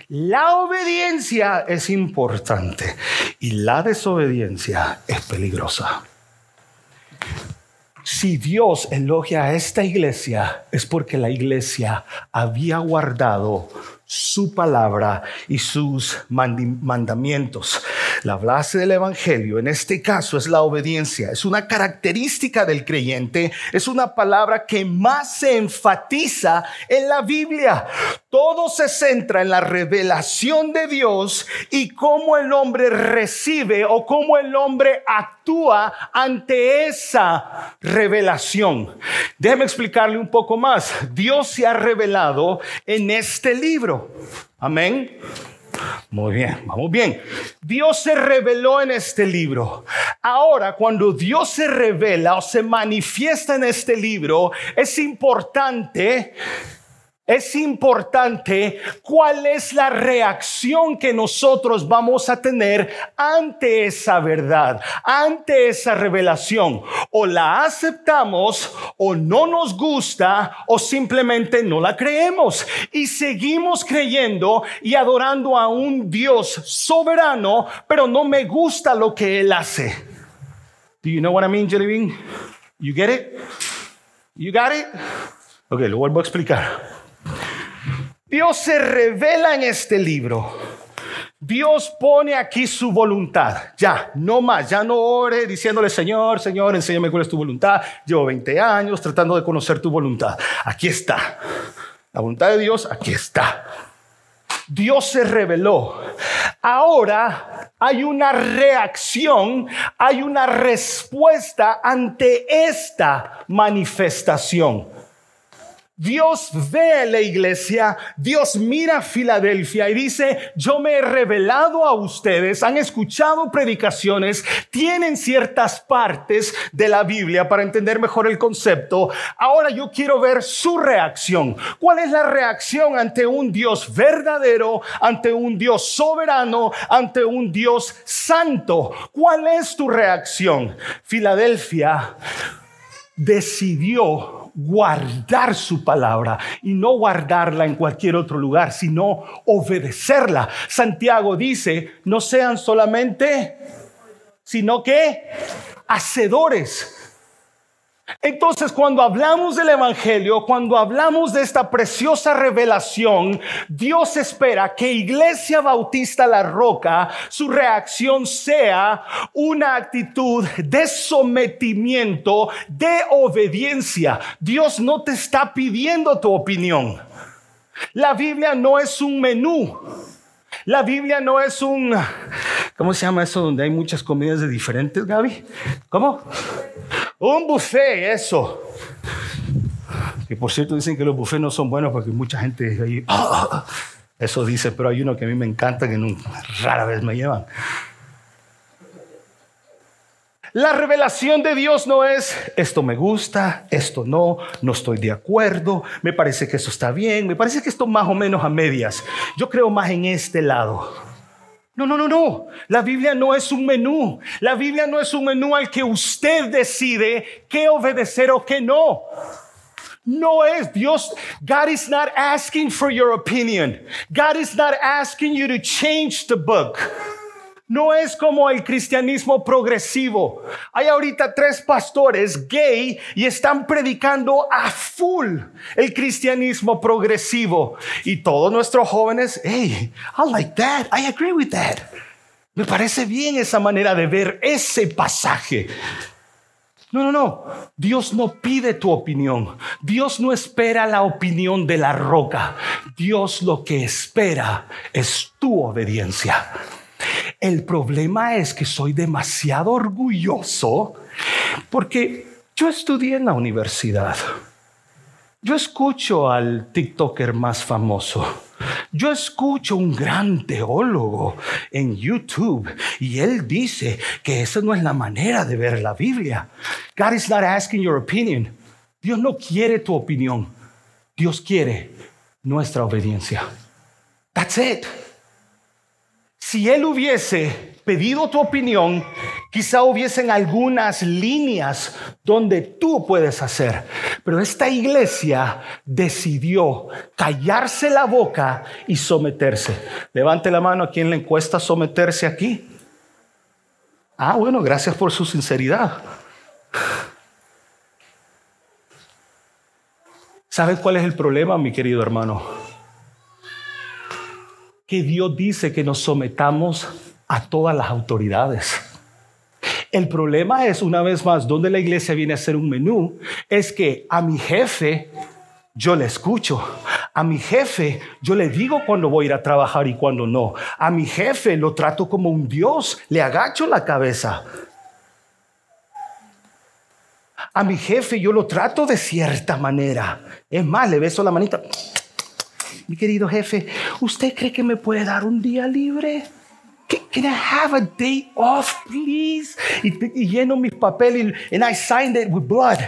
La obediencia es importante y la desobediencia es peligrosa. Si Dios elogia a esta iglesia es porque la iglesia había guardado su palabra y sus mandamientos. La base del Evangelio en este caso es la obediencia. Es una característica del creyente. Es una palabra que más se enfatiza en la Biblia. Todo se centra en la revelación de Dios y cómo el hombre recibe o cómo el hombre actúa ante esa revelación. Déjeme explicarle un poco más. Dios se ha revelado en este libro. Amén. Muy bien, vamos bien. Dios se reveló en este libro. Ahora, cuando Dios se revela o se manifiesta en este libro, es importante es importante cuál es la reacción que nosotros vamos a tener ante esa verdad, ante esa revelación. O la aceptamos o no nos gusta o simplemente no la creemos y seguimos creyendo y adorando a un Dios soberano, pero no me gusta lo que Él hace. Do you know what I mean, Jelly Bean? You get it? You got it? Ok, lo vuelvo a explicar. Dios se revela en este libro. Dios pone aquí su voluntad. Ya, no más, ya no ore diciéndole, Señor, Señor, enséñame cuál es tu voluntad. Llevo 20 años tratando de conocer tu voluntad. Aquí está. La voluntad de Dios, aquí está. Dios se reveló. Ahora hay una reacción, hay una respuesta ante esta manifestación. Dios ve a la iglesia, Dios mira a Filadelfia y dice, yo me he revelado a ustedes, han escuchado predicaciones, tienen ciertas partes de la Biblia para entender mejor el concepto. Ahora yo quiero ver su reacción. ¿Cuál es la reacción ante un Dios verdadero, ante un Dios soberano, ante un Dios santo? ¿Cuál es tu reacción? Filadelfia decidió guardar su palabra y no guardarla en cualquier otro lugar, sino obedecerla. Santiago dice, no sean solamente, sino que hacedores entonces, cuando hablamos del Evangelio, cuando hablamos de esta preciosa revelación, Dios espera que Iglesia Bautista La Roca, su reacción sea una actitud de sometimiento, de obediencia. Dios no te está pidiendo tu opinión. La Biblia no es un menú. La Biblia no es un, ¿cómo se llama eso donde hay muchas comidas de diferentes, Gaby? ¿Cómo? Un buffet, eso. Que por cierto dicen que los buffets no son buenos porque mucha gente ahí, eso dice, pero hay uno que a mí me encanta que rara vez me llevan. La revelación de Dios no es esto me gusta, esto no, no estoy de acuerdo, me parece que eso está bien, me parece que esto más o menos a medias. Yo creo más en este lado. No, no, no, no. La Biblia no es un menú. La Biblia no es un menú al que usted decide qué obedecer o qué no. No es Dios. God is not asking for your opinion. God is not asking you to change the book. No es como el cristianismo progresivo. Hay ahorita tres pastores gay y están predicando a full el cristianismo progresivo. Y todos nuestros jóvenes, hey, I like that, I agree with that. Me parece bien esa manera de ver ese pasaje. No, no, no. Dios no pide tu opinión. Dios no espera la opinión de la roca. Dios lo que espera es tu obediencia. El problema es que soy demasiado orgulloso porque yo estudié en la universidad. Yo escucho al TikToker más famoso. Yo escucho un gran teólogo en YouTube y él dice que esa no es la manera de ver la Biblia. God is not asking your opinion. Dios no quiere tu opinión. Dios quiere nuestra obediencia. That's it. Si él hubiese pedido tu opinión, quizá hubiesen algunas líneas donde tú puedes hacer. Pero esta iglesia decidió callarse la boca y someterse. Levante la mano a quien le encuesta someterse aquí. Ah, bueno, gracias por su sinceridad. ¿Sabes cuál es el problema, mi querido hermano? Que Dios dice que nos sometamos a todas las autoridades. El problema es, una vez más, donde la iglesia viene a hacer un menú, es que a mi jefe yo le escucho. A mi jefe yo le digo cuando voy a ir a trabajar y cuando no. A mi jefe lo trato como un Dios, le agacho la cabeza. A mi jefe yo lo trato de cierta manera. Es más, le beso la manita mi querido jefe, ¿usted cree que me puede dar un día libre? Can I have a day off, please? Y, lleno mis papeles and I signed it with blood.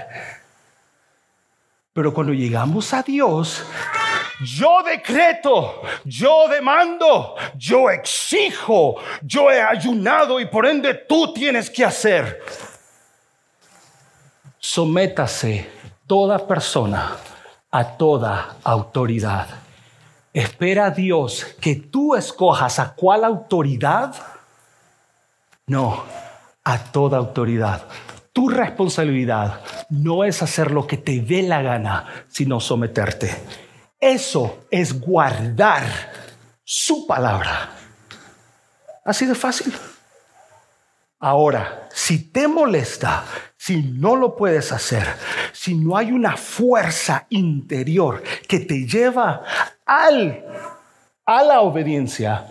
Pero cuando llegamos a Dios, yo decreto, yo demando, yo exijo, yo he ayunado y por ende tú tienes que hacer. Sométase toda persona a toda autoridad espera a Dios que tú escojas a cuál autoridad. No, a toda autoridad. Tu responsabilidad no es hacer lo que te dé la gana, sino someterte. Eso es guardar su palabra. Así de fácil. Ahora, si te molesta, si no lo puedes hacer, si no hay una fuerza interior que te lleva a la obediencia,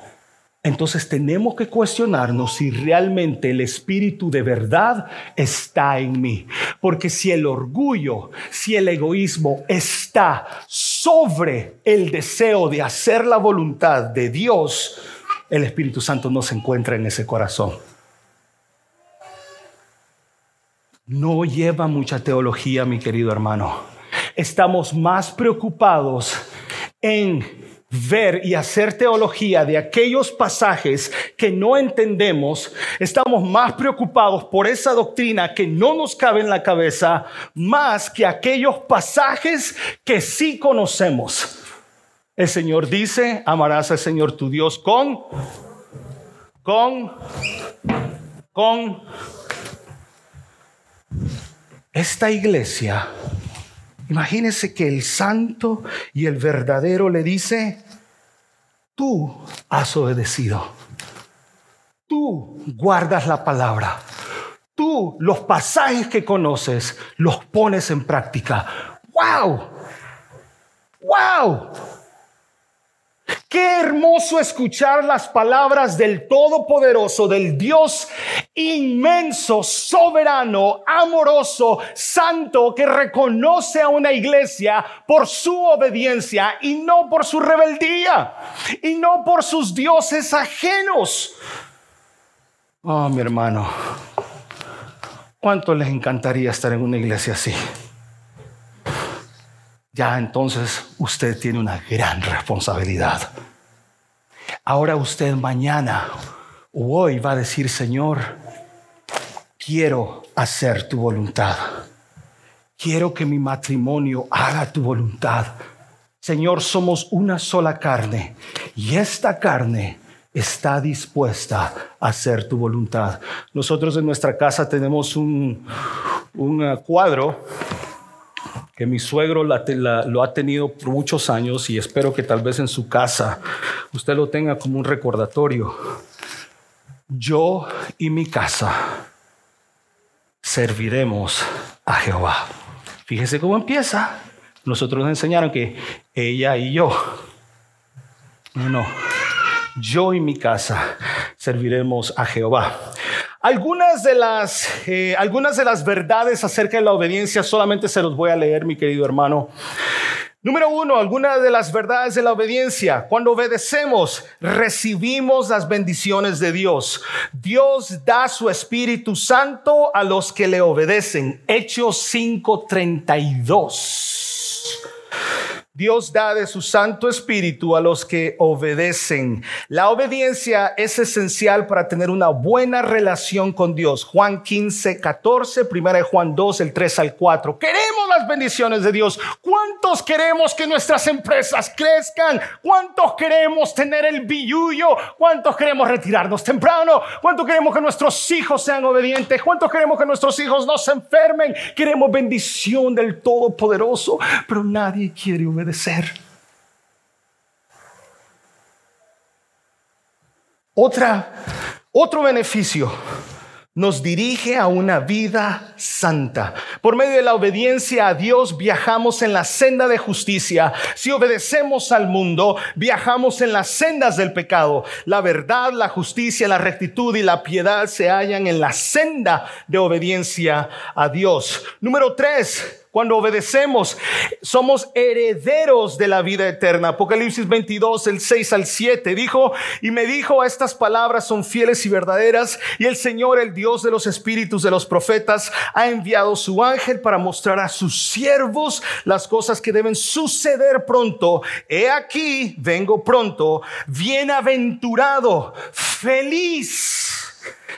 entonces tenemos que cuestionarnos si realmente el espíritu de verdad está en mí. Porque si el orgullo, si el egoísmo está sobre el deseo de hacer la voluntad de Dios, el Espíritu Santo no se encuentra en ese corazón. No lleva mucha teología, mi querido hermano. Estamos más preocupados en ver y hacer teología de aquellos pasajes que no entendemos, estamos más preocupados por esa doctrina que no nos cabe en la cabeza, más que aquellos pasajes que sí conocemos. El Señor dice, amarás al Señor tu Dios con, con, con. Esta iglesia Imagínese que el santo y el verdadero le dice, tú has obedecido, tú guardas la palabra, tú los pasajes que conoces los pones en práctica. ¡Wow! ¡Wow! Qué hermoso escuchar las palabras del Todopoderoso, del Dios inmenso, soberano, amoroso, santo, que reconoce a una iglesia por su obediencia y no por su rebeldía y no por sus dioses ajenos. Oh, mi hermano, ¿cuánto les encantaría estar en una iglesia así? Ya entonces usted tiene una gran responsabilidad. Ahora usted mañana o hoy va a decir, Señor, quiero hacer tu voluntad. Quiero que mi matrimonio haga tu voluntad. Señor, somos una sola carne y esta carne está dispuesta a hacer tu voluntad. Nosotros en nuestra casa tenemos un, un cuadro que mi suegro lo ha tenido por muchos años y espero que tal vez en su casa usted lo tenga como un recordatorio. Yo y mi casa serviremos a Jehová. Fíjese cómo empieza. Nosotros nos enseñaron que ella y yo. No, no. Yo y mi casa serviremos a Jehová. Algunas de, las, eh, algunas de las verdades acerca de la obediencia solamente se los voy a leer, mi querido hermano. Número uno, algunas de las verdades de la obediencia. Cuando obedecemos, recibimos las bendiciones de Dios. Dios da su Espíritu Santo a los que le obedecen. Hechos 5:32. Dios da de su Santo Espíritu a los que obedecen. La obediencia es esencial para tener una buena relación con Dios. Juan 15, 14, primera de Juan 2, el 3 al 4. Queremos las bendiciones de Dios. ¿Cuántos queremos que nuestras empresas crezcan? ¿Cuántos queremos tener el billullo? ¿Cuántos queremos retirarnos temprano? ¿Cuántos queremos que nuestros hijos sean obedientes? ¿Cuántos queremos que nuestros hijos no se enfermen? Queremos bendición del Todopoderoso, pero nadie quiere obedecer ser Otra, otro beneficio nos dirige a una vida santa. Por medio de la obediencia a Dios viajamos en la senda de justicia. Si obedecemos al mundo, viajamos en las sendas del pecado. La verdad, la justicia, la rectitud y la piedad se hallan en la senda de obediencia a Dios. Número tres, cuando obedecemos, somos herederos de la vida eterna. Apocalipsis 22, el 6 al 7 dijo, y me dijo, estas palabras son fieles y verdaderas, y el Señor, el Dios de los espíritus de los profetas, ha enviado su ángel para mostrar a sus siervos las cosas que deben suceder pronto. He aquí, vengo pronto, bienaventurado, feliz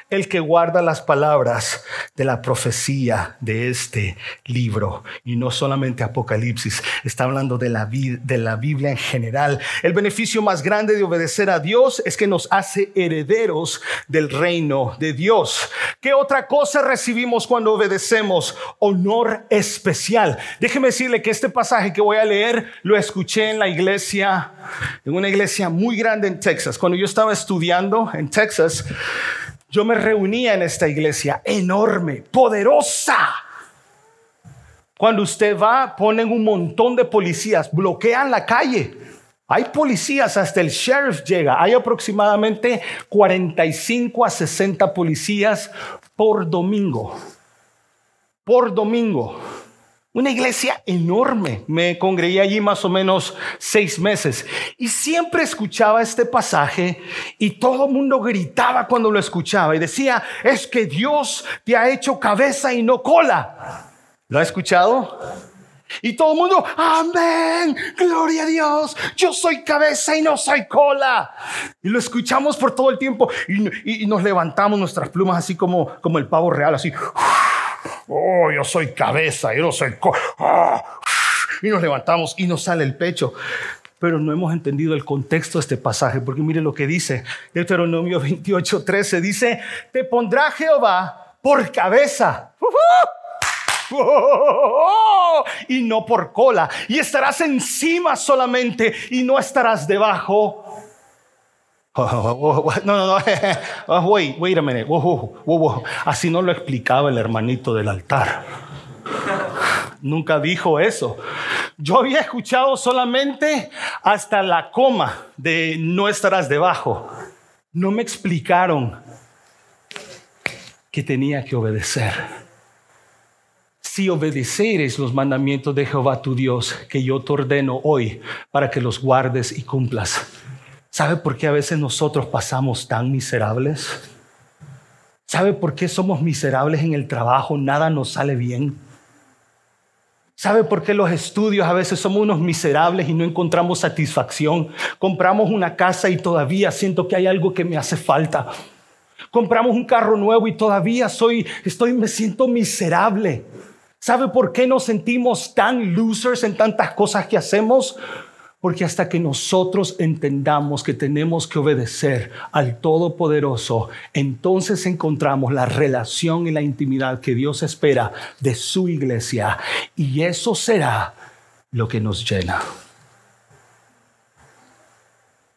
el que guarda las palabras de la profecía de este libro. Y no solamente Apocalipsis, está hablando de la, de la Biblia en general. El beneficio más grande de obedecer a Dios es que nos hace herederos del reino de Dios. ¿Qué otra cosa recibimos cuando obedecemos? Honor especial. Déjeme decirle que este pasaje que voy a leer lo escuché en la iglesia, en una iglesia muy grande en Texas. Cuando yo estaba estudiando en Texas, yo me reunía en esta iglesia enorme, poderosa. Cuando usted va, ponen un montón de policías, bloquean la calle. Hay policías, hasta el sheriff llega. Hay aproximadamente 45 a 60 policías por domingo. Por domingo. Una iglesia enorme. Me congregué allí más o menos seis meses y siempre escuchaba este pasaje y todo el mundo gritaba cuando lo escuchaba y decía, es que Dios te ha hecho cabeza y no cola. ¿Lo ha escuchado? Y todo el mundo, amén, gloria a Dios, yo soy cabeza y no soy cola. Y lo escuchamos por todo el tiempo y, nos levantamos nuestras plumas así como, como el pavo real, así. Oh, yo soy cabeza, yo no soy... Ah, y nos levantamos y nos sale el pecho. Pero no hemos entendido el contexto de este pasaje, porque mire lo que dice Deuteronomio 28, 13. Dice, te pondrá Jehová por cabeza. y no por cola. Y estarás encima solamente y no estarás debajo. No, no, no. Wait, wait a minute. Así no lo explicaba el hermanito del altar. Nunca dijo eso. Yo había escuchado solamente hasta la coma de no estarás debajo. No me explicaron que tenía que obedecer. Si obedeceres los mandamientos de Jehová tu Dios, que yo te ordeno hoy, para que los guardes y cumplas ¿Sabe por qué a veces nosotros pasamos tan miserables? ¿Sabe por qué somos miserables en el trabajo? Nada nos sale bien. ¿Sabe por qué los estudios a veces somos unos miserables y no encontramos satisfacción? Compramos una casa y todavía siento que hay algo que me hace falta. Compramos un carro nuevo y todavía soy, estoy, me siento miserable. ¿Sabe por qué nos sentimos tan losers en tantas cosas que hacemos? Porque hasta que nosotros entendamos que tenemos que obedecer al Todopoderoso, entonces encontramos la relación y la intimidad que Dios espera de su iglesia. Y eso será lo que nos llena.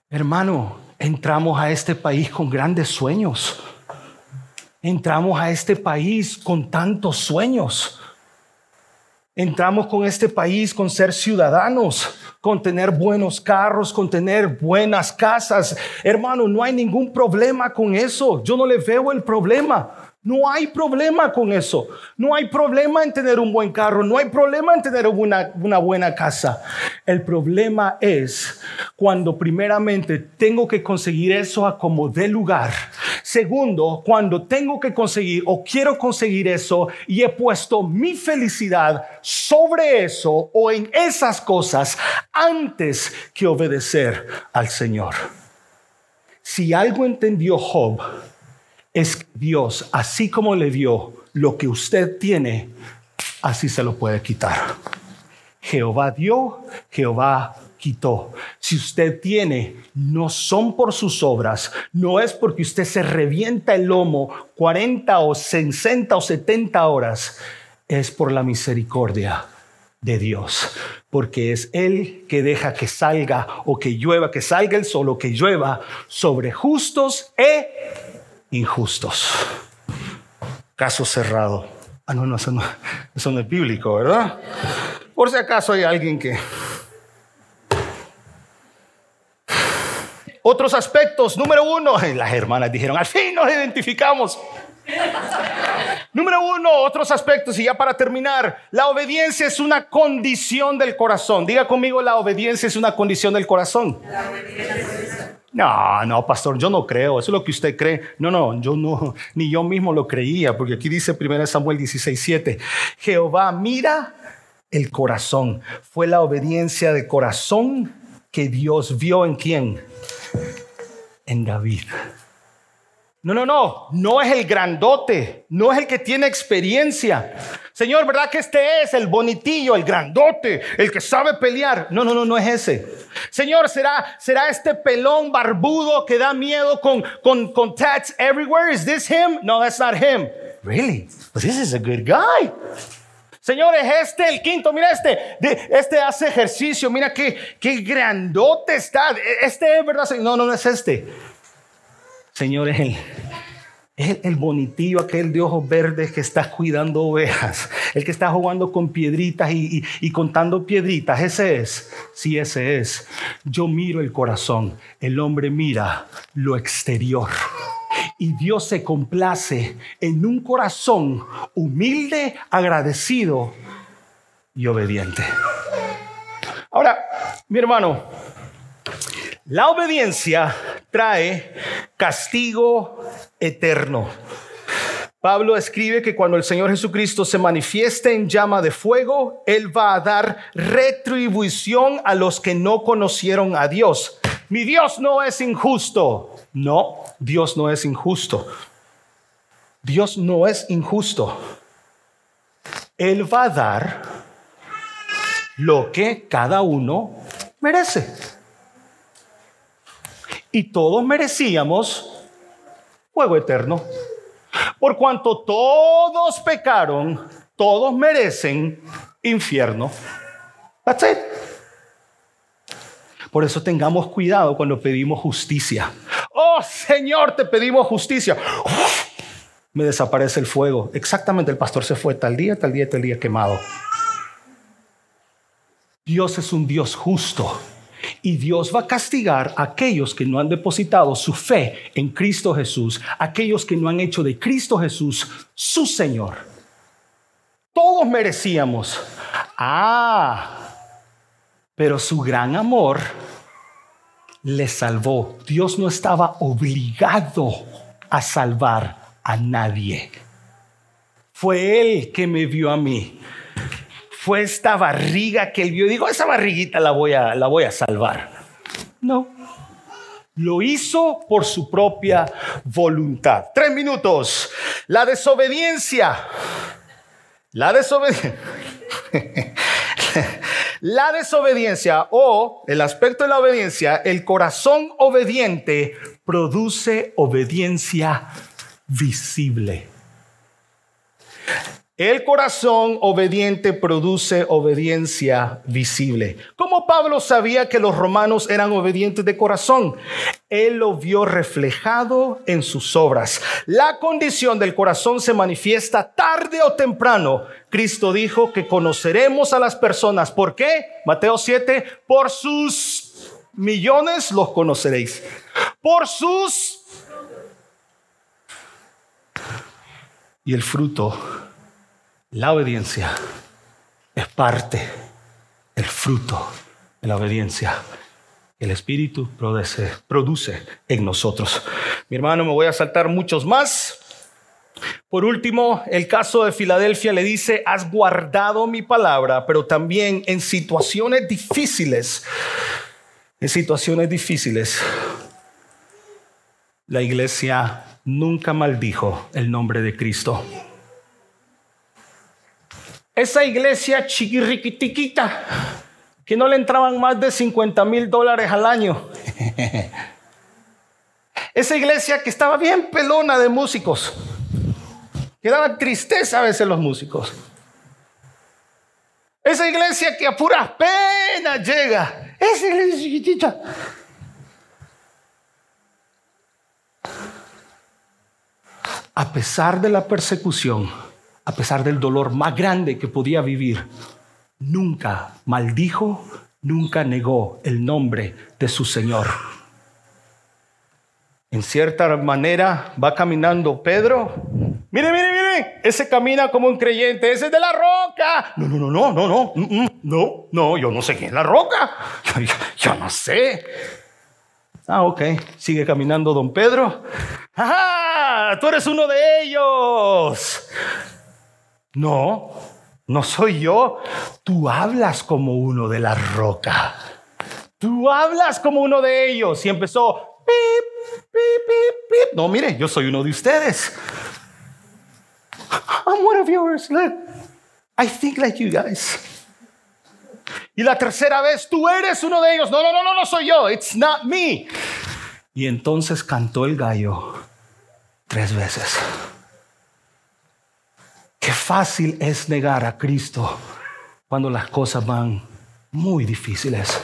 Hermano, entramos a este país con grandes sueños. Entramos a este país con tantos sueños. Entramos con este país con ser ciudadanos con tener buenos carros, con tener buenas casas. Hermano, no hay ningún problema con eso. Yo no le veo el problema. No hay problema con eso. No hay problema en tener un buen carro. No hay problema en tener una, buena casa. El problema es cuando primeramente tengo que conseguir eso a como de lugar. Segundo, cuando tengo que conseguir o quiero conseguir eso y he puesto mi felicidad sobre eso o en esas cosas antes que obedecer al Señor. Si algo entendió Job, es Dios, así como le dio lo que usted tiene, así se lo puede quitar. Jehová dio, Jehová quitó. Si usted tiene, no son por sus obras, no es porque usted se revienta el lomo 40 o 60 o 70 horas, es por la misericordia de Dios, porque es Él que deja que salga o que llueva, que salga el sol o que llueva sobre justos e injustos. Caso cerrado. Ah, no, no, eso no, eso no es bíblico, ¿verdad? Por si acaso hay alguien que... Otros aspectos. Número uno, las hermanas dijeron, al fin nos identificamos. Número uno, otros aspectos, y ya para terminar, la obediencia es una condición del corazón. Diga conmigo, la obediencia es una condición del corazón. No, no, pastor, yo no creo, eso es lo que usted cree. No, no, yo no, ni yo mismo lo creía, porque aquí dice 1 Samuel 16, 7, Jehová mira el corazón. Fue la obediencia de corazón que Dios vio en quién? En David. No, no, no, no es el grandote, no es el que tiene experiencia. Señor, ¿verdad que este es el bonitillo, el grandote, el que sabe pelear? No, no, no, no es ese. Señor, ¿será, será este pelón barbudo que da miedo con, con, con tats everywhere? ¿Is this him? No, that's not him. Really? But this is a good guy. Señor, es este el quinto. Mira este. Este hace ejercicio. Mira qué, qué grandote está. Este es verdad. No, no, no es este. Señor, es el, es el bonitillo, aquel de ojos verdes que está cuidando ovejas, el que está jugando con piedritas y, y, contando piedritas. Ese es, sí, ese es. Yo miro el corazón, el hombre mira lo exterior. Y Dios se complace en un corazón humilde, agradecido y obediente. Ahora, mi hermano, la obediencia trae castigo eterno. Pablo escribe que cuando el Señor Jesucristo se manifieste en llama de fuego, Él va a dar retribución a los que no conocieron a Dios. Mi Dios no es injusto. No, Dios no es injusto. Dios no es injusto. Él va a dar lo que cada uno merece y todos merecíamos fuego eterno. Por cuanto todos pecaron, todos merecen infierno. That's it. Por eso tengamos cuidado cuando pedimos justicia. Oh Señor, te pedimos justicia. me desaparece el fuego. Exactamente, el pastor se fue tal día, tal día, tal día quemado. Dios es un Dios justo. Y Dios va a castigar a aquellos que no han depositado su fe en Cristo Jesús, aquellos que no han hecho de Cristo Jesús su Señor. Todos merecíamos. Ah, pero su gran amor le salvó. Dios no estaba obligado a salvar a nadie. Fue Él que me vio a mí fue esta barriga que él vio. Digo, esa barriguita la voy a, la voy a salvar. No. Lo hizo por su propia voluntad. Tres minutos. La desobediencia. La desobediencia. la desobediencia o el aspecto de la obediencia, el corazón obediente produce obediencia visible. El corazón obediente produce obediencia visible. ¿Cómo Pablo sabía que los romanos eran obedientes de corazón? Él lo vio reflejado en sus obras. La condición del corazón se manifiesta tarde o temprano. Cristo dijo que conoceremos a las personas. ¿Por qué? Mateo 7, por sus millones los conoceréis. Por sus... Y el fruto la obediencia es parte, el fruto de la obediencia el Espíritu produce, produce en nosotros. Mi hermano, me voy a saltar muchos más. Por último, el caso de Filadelfia le dice, has guardado mi palabra, pero también en situaciones difíciles, en situaciones difíciles, la iglesia nunca maldijo el nombre de Cristo. Esa iglesia chiquirriquitiquita, que no le entraban más de 50 mil dólares al año. Esa iglesia que estaba bien pelona de músicos, que daba tristeza a veces los músicos. Esa iglesia que a puras penas llega. Esa iglesia chiquitita. A pesar de la persecución, a pesar del dolor más grande que podía vivir, nunca maldijo, nunca negó el nombre de su Señor. En cierta manera va caminando Pedro. Mire, mire, mire, ese camina como un creyente, ese es de la roca. No, no, no, no, no, no, mm, mm, no, no, yo no sé quién es la roca. Yo, no sé. Ah, ok, sigue caminando don Pedro. ¡Ajá! Tú eres uno de ellos. No, no soy yo. Tú hablas como uno de la roca. Tú hablas como uno de ellos. Y empezó, pip, No, mire, yo soy uno de ustedes. I'm one of yours. Look, I think like you guys. Y la tercera vez, tú eres uno de ellos. No, no, no, no, no soy yo. It's not me. Y entonces cantó el gallo tres veces. Qué fácil es negar a Cristo cuando las cosas van muy difíciles.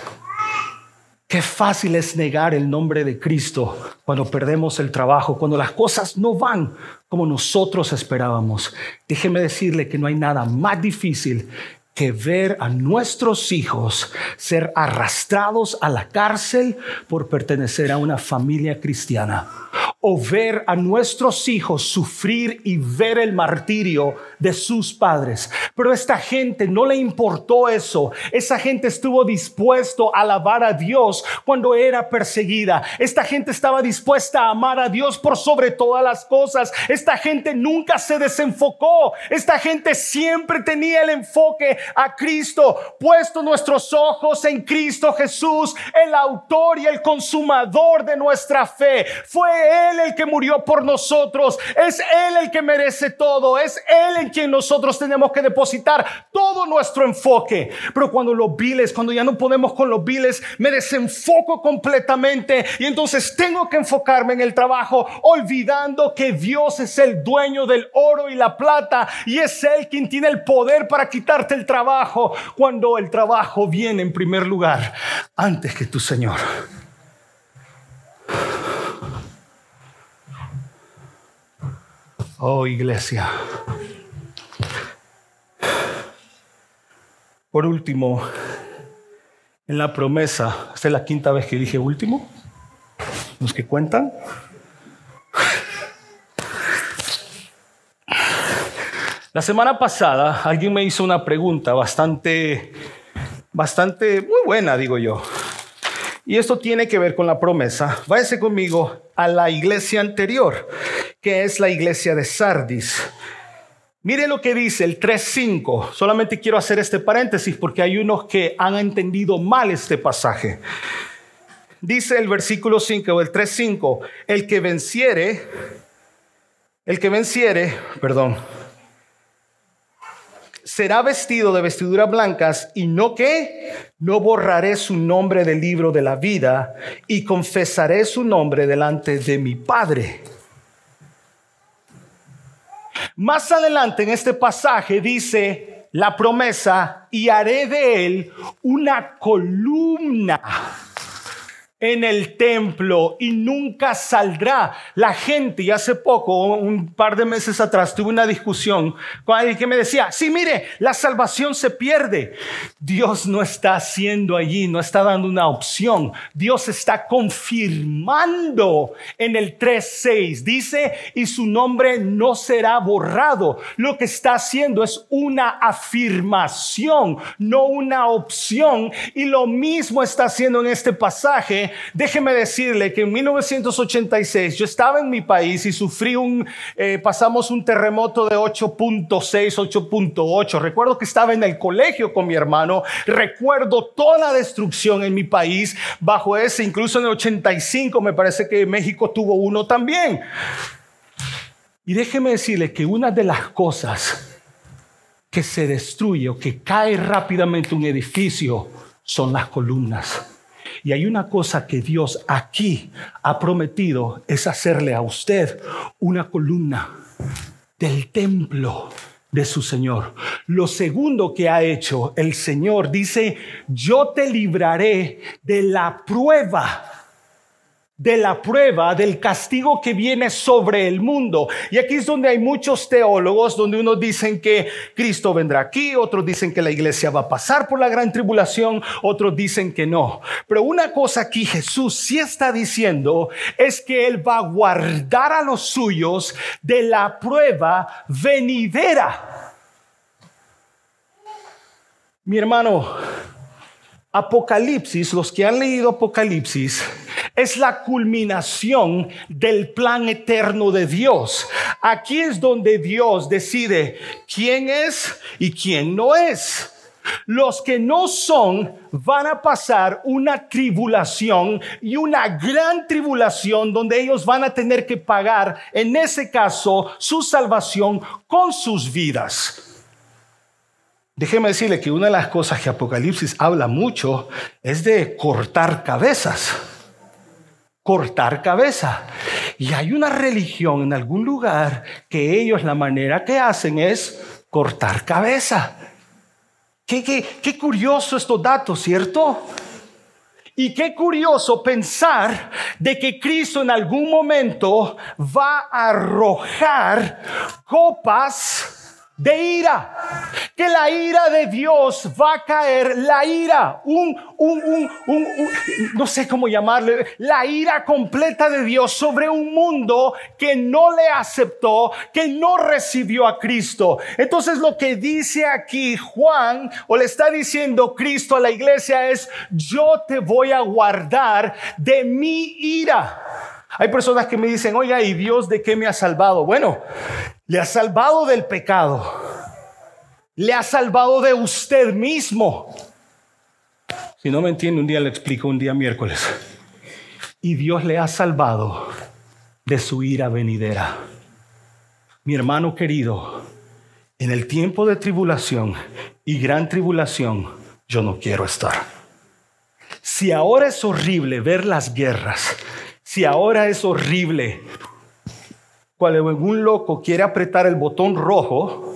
Qué fácil es negar el nombre de Cristo cuando perdemos el trabajo, cuando las cosas no van como nosotros esperábamos. Déjeme decirle que no hay nada más difícil que ver a nuestros hijos ser arrastrados a la cárcel por pertenecer a una familia cristiana o ver a nuestros hijos sufrir y ver el martirio de sus padres. Pero esta gente no le importó eso. Esa gente estuvo dispuesto a alabar a Dios cuando era perseguida. Esta gente estaba dispuesta a amar a Dios por sobre todas las cosas. Esta gente nunca se desenfocó. Esta gente siempre tenía el enfoque a Cristo, puesto nuestros ojos en Cristo Jesús, el autor y el consumador de nuestra fe. Fue Él el que murió por nosotros. Es Él el que merece todo. Es Él en quien nosotros tenemos que depositar todo nuestro enfoque. Pero cuando los viles, cuando ya no podemos con los viles, me desenfoco completamente y entonces tengo que enfocarme en el trabajo, olvidando que Dios es el dueño del oro y la plata y es Él quien tiene el poder para quitarte el trabajo cuando el trabajo viene en primer lugar antes que tu Señor. Oh iglesia. Por último, en la promesa, esta es la quinta vez que dije último, los que cuentan. La semana pasada alguien me hizo una pregunta bastante, bastante, muy buena, digo yo. Y esto tiene que ver con la promesa. Váyase conmigo a la iglesia anterior, que es la iglesia de Sardis. Mire lo que dice el 3.5. Solamente quiero hacer este paréntesis porque hay unos que han entendido mal este pasaje. Dice el versículo 5 el 3.5, el que venciere, el que venciere, perdón, será vestido de vestiduras blancas y no que no borraré su nombre del libro de la vida y confesaré su nombre delante de mi Padre. Más adelante en este pasaje dice la promesa y haré de él una columna en el templo y nunca saldrá. La gente, y hace poco, un par de meses atrás, tuve una discusión con alguien que me decía, sí, mire, la salvación se pierde. Dios no está haciendo allí, no está dando una opción. Dios está confirmando en el 3.6. Dice, y su nombre no será borrado. Lo que está haciendo es una afirmación, no una opción. Y lo mismo está haciendo en este pasaje déjeme decirle que en 1986 yo estaba en mi país y sufrí un, eh, pasamos un terremoto de 8.6, 8.8. Recuerdo que estaba en el colegio con mi hermano. Recuerdo toda la destrucción en mi país bajo ese. Incluso en el 85 me parece que México tuvo uno también. Y déjeme decirle que una de las cosas que se destruye o que cae rápidamente un edificio son las columnas. Y hay una cosa que Dios aquí ha prometido, es hacerle a usted una columna del templo de su Señor. Lo segundo que ha hecho el Señor dice, yo te libraré de la prueba de la prueba, del castigo que viene sobre el mundo. Y aquí es donde hay muchos teólogos, donde unos dicen que Cristo vendrá aquí, otros dicen que la iglesia va a pasar por la gran tribulación, otros dicen que no. Pero una cosa aquí Jesús sí está diciendo es que Él va a guardar a los suyos de la prueba venidera. Mi hermano, Apocalipsis, los que han leído Apocalipsis, es la culminación del plan eterno de Dios. Aquí es donde Dios decide quién es y quién no es. Los que no son van a pasar una tribulación y una gran tribulación donde ellos van a tener que pagar, en ese caso, su salvación con sus vidas. Déjeme decirle que una de las cosas que Apocalipsis habla mucho es de cortar cabezas. Cortar cabeza. Y hay una religión en algún lugar que ellos la manera que hacen es cortar cabeza. Qué, qué, curioso estos datos, ¿cierto? Y qué curioso pensar de que Cristo en algún momento va a arrojar copas de ira, que la ira de Dios va a caer, la ira, un, un, un, un, no sé cómo llamarle, la ira completa de Dios sobre un mundo que no le aceptó, que no recibió a Cristo. Entonces lo que dice aquí Juan, o le está diciendo Cristo a la iglesia es, yo te voy a guardar de mi ira. Hay personas que me dicen, oiga, ¿y Dios de qué me ha salvado? Bueno, le ha salvado del pecado. Le ha salvado de usted mismo. Si no me entiende, un día le explico, un día miércoles. Y Dios le ha salvado de su ira venidera. Mi hermano querido, en el tiempo de tribulación y gran tribulación, yo no quiero estar. Si ahora es horrible ver las guerras, si ahora es horrible cuando un loco quiere apretar el botón rojo,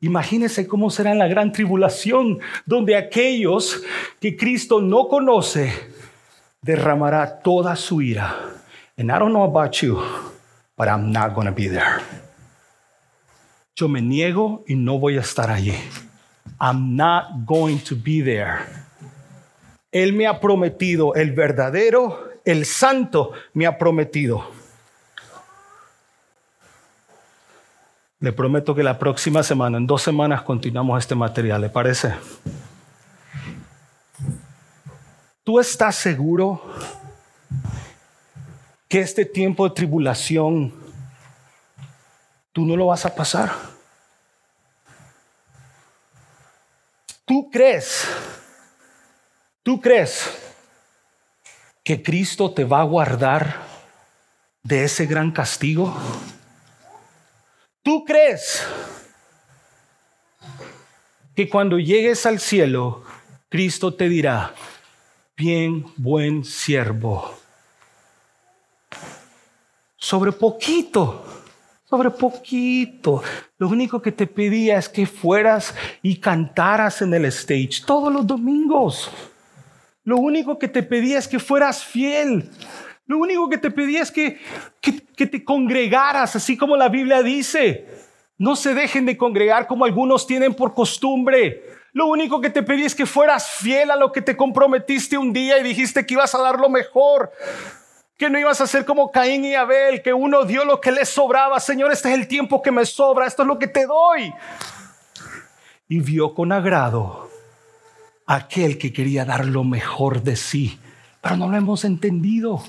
imagínese cómo será la gran tribulación, donde aquellos que Cristo no conoce derramará toda su ira. And I don't know about you, but I'm not going to be there. Yo me niego y no voy a estar allí. I'm not going to be there. Él me ha prometido el verdadero, el santo me ha prometido Le prometo que la próxima semana, en dos semanas, continuamos este material. ¿Le parece? ¿Tú estás seguro que este tiempo de tribulación tú no lo vas a pasar? ¿Tú crees? ¿Tú crees que Cristo te va a guardar de ese gran castigo? ¿Tú crees que cuando llegues al cielo, Cristo te dirá, bien, buen siervo? Sobre poquito, sobre poquito. Lo único que te pedía es que fueras y cantaras en el stage todos los domingos. Lo único que te pedía es que fueras fiel lo único que te pedía es que, que, te congregaras, así como la Biblia dice. No se dejen de congregar como algunos tienen por costumbre. Lo único que te pedí es que fueras fiel a lo que te comprometiste un día y dijiste que ibas a dar lo mejor. Que no ibas a ser como Caín y Abel, que uno dio lo que le sobraba. Señor, este es el tiempo que me sobra, esto es lo que te doy. Y vio con agrado aquel que quería dar lo mejor de sí. Pero no lo hemos entendido.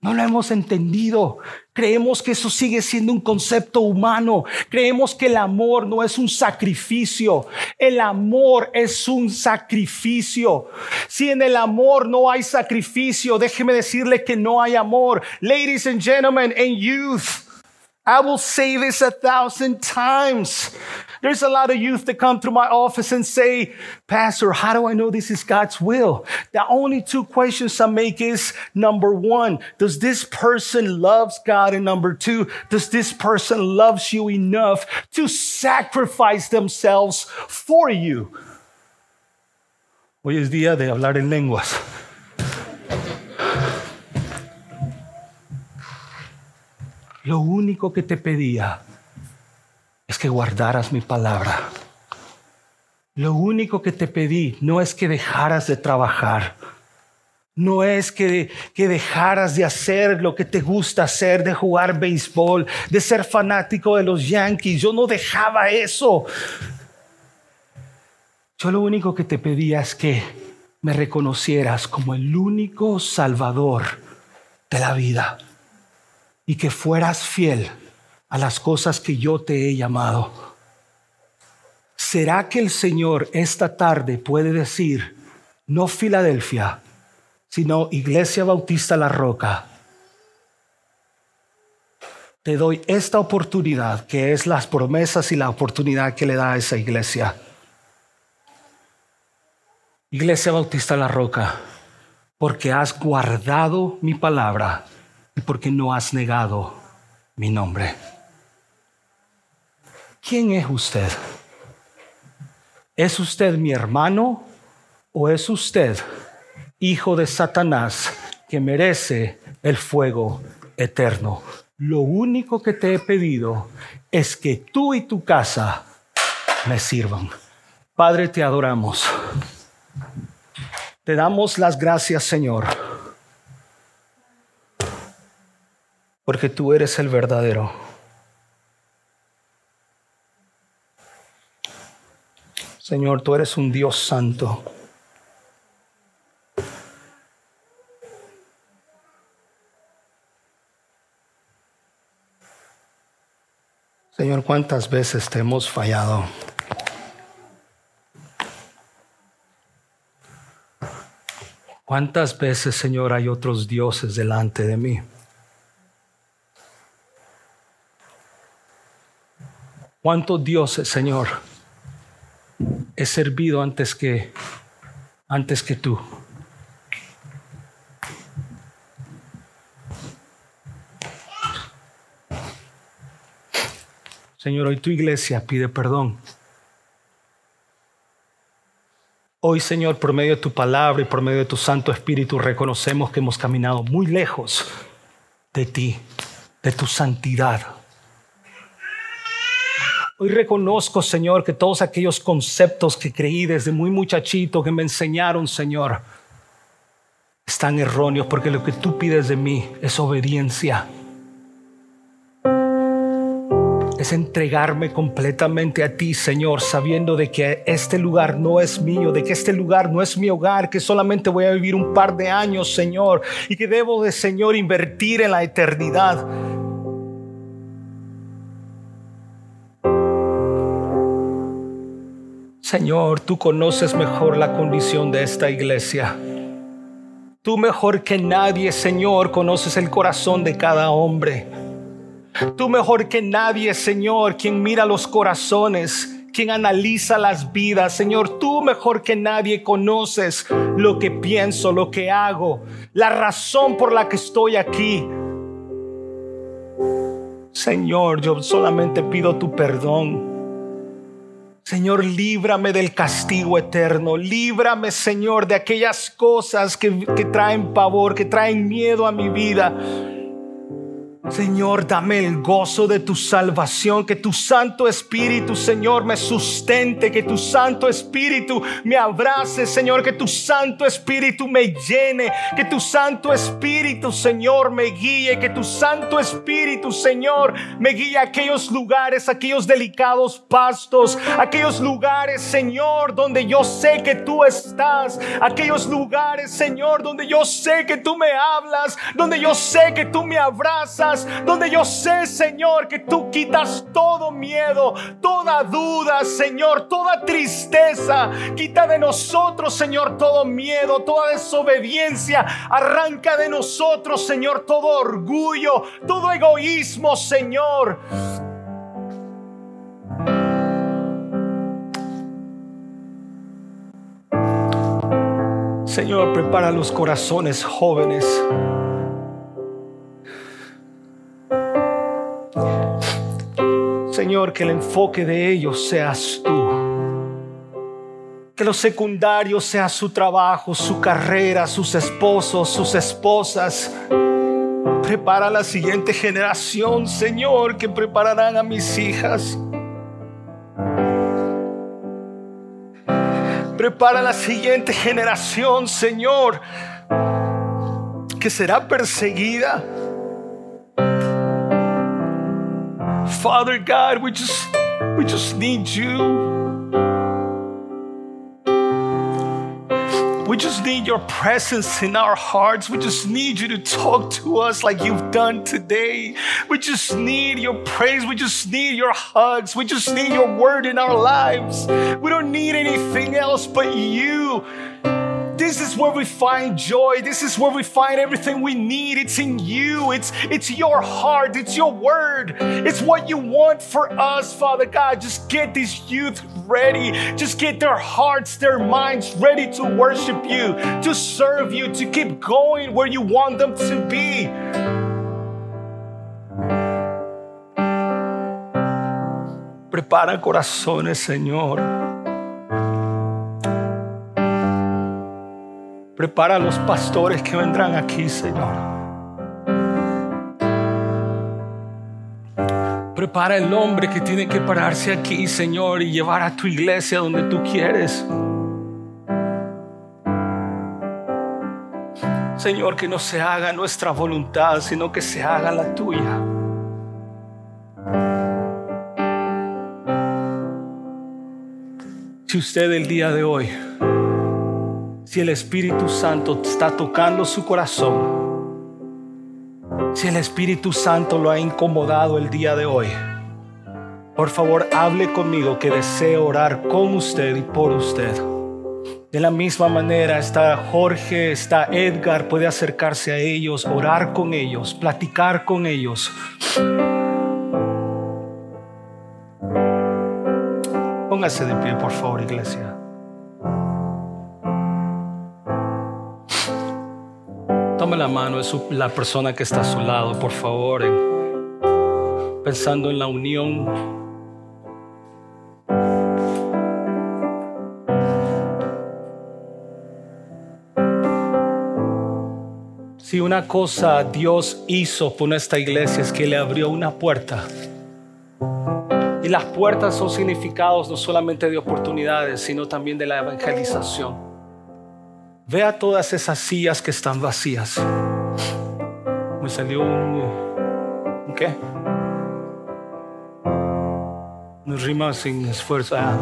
No lo hemos entendido. Creemos que eso sigue siendo un concepto humano. Creemos que el amor no es un sacrificio. El amor es un sacrificio. Si en el amor no hay sacrificio, déjeme decirle que no hay amor. Ladies and gentlemen and youth. I will say this a thousand times. There's a lot of youth that come to my office and say, Pastor, how do I know this is God's will? The only two questions I make is number one, does this person loves God? And number two, does this person loves you enough to sacrifice themselves for you? Hoy es día de hablar en lenguas. Lo único que te pedía es que guardaras mi palabra. Lo único que te pedí no es que dejaras de trabajar. No es que, que dejaras de hacer lo que te gusta hacer, de jugar béisbol, de ser fanático de los Yankees. Yo no dejaba eso. Yo lo único que te pedía es que me reconocieras como el único salvador de la vida y que fueras fiel a las cosas que yo te he llamado. ¿será que el Señor esta tarde puede decir, no Filadelfia, sino Iglesia Bautista La Roca? Te doy esta oportunidad que es las promesas y la oportunidad que le da a esa iglesia. Iglesia Bautista La Roca, porque has guardado mi palabra porque no has negado mi nombre. ¿Quién es usted? ¿Es usted mi hermano o es usted hijo de Satanás que merece el fuego eterno? Lo único que te he pedido es que tú y tu casa me sirvan. Padre, te adoramos. Te damos las gracias, Señor, porque tú eres el verdadero. Señor, tú eres un Dios santo. Señor, ¿cuántas veces te hemos fallado? ¿Cuántas veces, Señor, hay otros dioses delante de mí? ¿Cuántos dioses, Señor? he servido antes que, antes que tú. Señor, hoy tu iglesia pide perdón. Hoy, Señor, por medio de tu palabra y por medio de tu Santo Espíritu, reconocemos que hemos caminado muy lejos de ti, de tu santidad. Hoy reconozco, Señor, que todos aquellos conceptos que creí desde muy muchachito, que me enseñaron, Señor, están erróneos porque lo que tú pides de mí es obediencia. Es entregarme completamente a ti, Señor, sabiendo de que este lugar no es mío, de que este lugar no es mi hogar, que solamente voy a vivir un par de años, Señor, y que debo de, Señor, invertir en la eternidad. Señor, tú conoces mejor la condición de esta iglesia. Tú mejor que nadie, Señor, conoces el corazón de cada hombre. Tú mejor que nadie, Señor, quien mira los corazones, quien analiza las vidas. Señor, tú mejor que nadie conoces lo que pienso, lo que hago, la razón por la que estoy aquí. Señor, yo solamente pido tu perdón. Señor, líbrame del castigo eterno. Líbrame, Señor, de aquellas cosas que, que traen pavor, que traen miedo a mi vida. Señor, dame el gozo de tu salvación, que tu Santo Espíritu, Señor, me sustente, que tu Santo Espíritu me abrace, Señor, que tu Santo Espíritu me llene, que tu Santo Espíritu, Señor, me guíe, que tu Santo Espíritu, Señor, me guíe a aquellos lugares, aquellos delicados pastos, aquellos lugares, Señor, donde yo sé que tú estás, aquellos lugares, Señor, donde yo sé que tú me hablas, donde yo sé que tú me abrazas donde yo sé, Señor, que tú quitas todo miedo, toda duda, Señor, toda tristeza. Quita de nosotros, Señor, todo miedo, toda desobediencia. Arranca de nosotros, Señor, todo orgullo, todo egoísmo, Señor. Señor, prepara los corazones jóvenes Señor, que el enfoque de ellos seas tú. Que lo secundario sea su trabajo, su carrera, sus esposos, sus esposas. Prepara la siguiente generación, Señor, que prepararán a mis hijas. Prepara la siguiente generación, Señor, que será perseguida Father God, we just we just need you. We just need your presence in our hearts. We just need you to talk to us like you've done today. We just need your praise. We just need your hugs. We just need your word in our lives. We don't need anything else but you. This is where we find joy. This is where we find everything we need. It's in you. It's it's your heart. It's your word. It's what you want for us, Father God. Just get these youth ready. Just get their hearts, their minds ready to worship you, to serve you, to keep going where you want them to be. Prepara corazones, Señor. Prepara a los pastores que vendrán aquí, Señor. Prepara el hombre que tiene que pararse aquí, Señor, y llevar a tu iglesia donde tú quieres. Señor, que no se haga nuestra voluntad, sino que se haga la tuya. Si usted el día de hoy, si el Espíritu Santo está tocando su corazón, si el Espíritu Santo lo ha incomodado el día de hoy, por favor hable conmigo que deseo orar con usted y por usted. De la misma manera está Jorge, está Edgar, puede acercarse a ellos, orar con ellos, platicar con ellos. Póngase de pie, por favor, iglesia. Tome la mano de su- la persona que está a su lado, por favor, en- pensando en la unión. Si una cosa Dios hizo con esta iglesia es que le abrió una puerta. Y las puertas son significados no solamente de oportunidades, sino también de la evangelización. Vea todas esas sillas que están vacías. Me salió un... ¿un qué? No rima sin esfuerzo. Ah.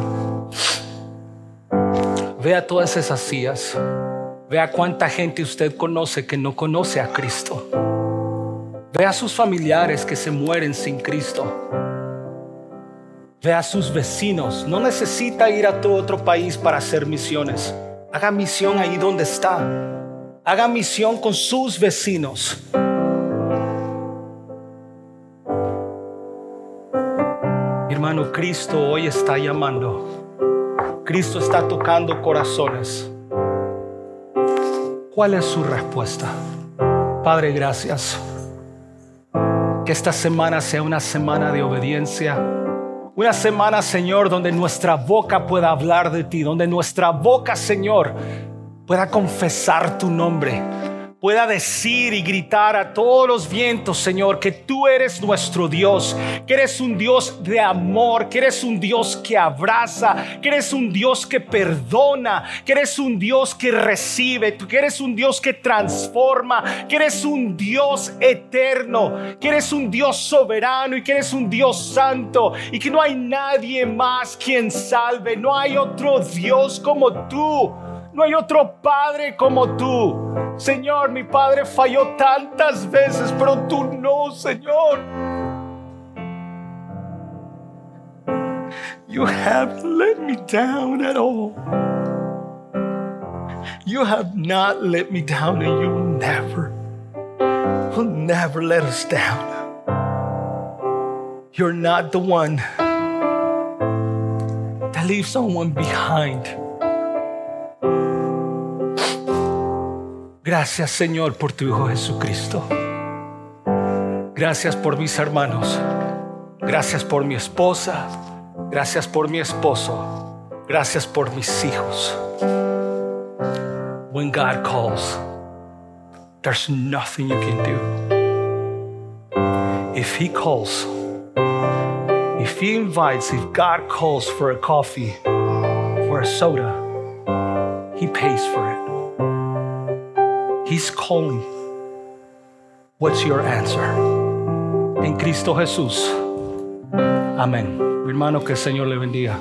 Vea todas esas sillas. Vea cuánta gente usted conoce que no conoce a Cristo. Vea sus familiares que se mueren sin Cristo. Vea sus vecinos. No necesita ir a todo otro país para hacer misiones. Haga misión ahí donde está. Haga misión con sus vecinos. Hermano, Cristo hoy está llamando. Cristo está tocando corazones. ¿Cuál es su respuesta? Padre, gracias. Que esta semana sea una semana de obediencia. Una semana, Señor, donde nuestra boca pueda hablar de ti, donde nuestra boca, Señor, pueda confesar tu nombre, pueda decir y gritar a todos los vientos, Señor, que tú eres nuestro Dios, que eres un Dios de amor, que eres un Dios que abraza, que eres un Dios que perdona, que eres un Dios que recibe, que eres un Dios que transforma, que eres un Dios eterno, que eres un Dios soberano y que eres un Dios santo y que no hay nadie más quien salve, no hay otro Dios como tú. No hay otro Padre como tú. Señor, mi Padre falló tantas veces, pero tú no, Señor. You have let me down at all. You have not let me down, and you will never, will never let us down. You're not the one that leaves someone behind. Gracias Señor por tu Hijo Jesucristo. Gracias por mis hermanos. Gracias por mi esposa. Gracias por mi esposo. Gracias por mis hijos. When God calls, there's nothing you can do. If He calls, if He invites, if God calls for a coffee or a soda, He pays for it. He's calling. What's your answer? En Cristo Jesús. Amén. Hermano, que el Señor le bendiga.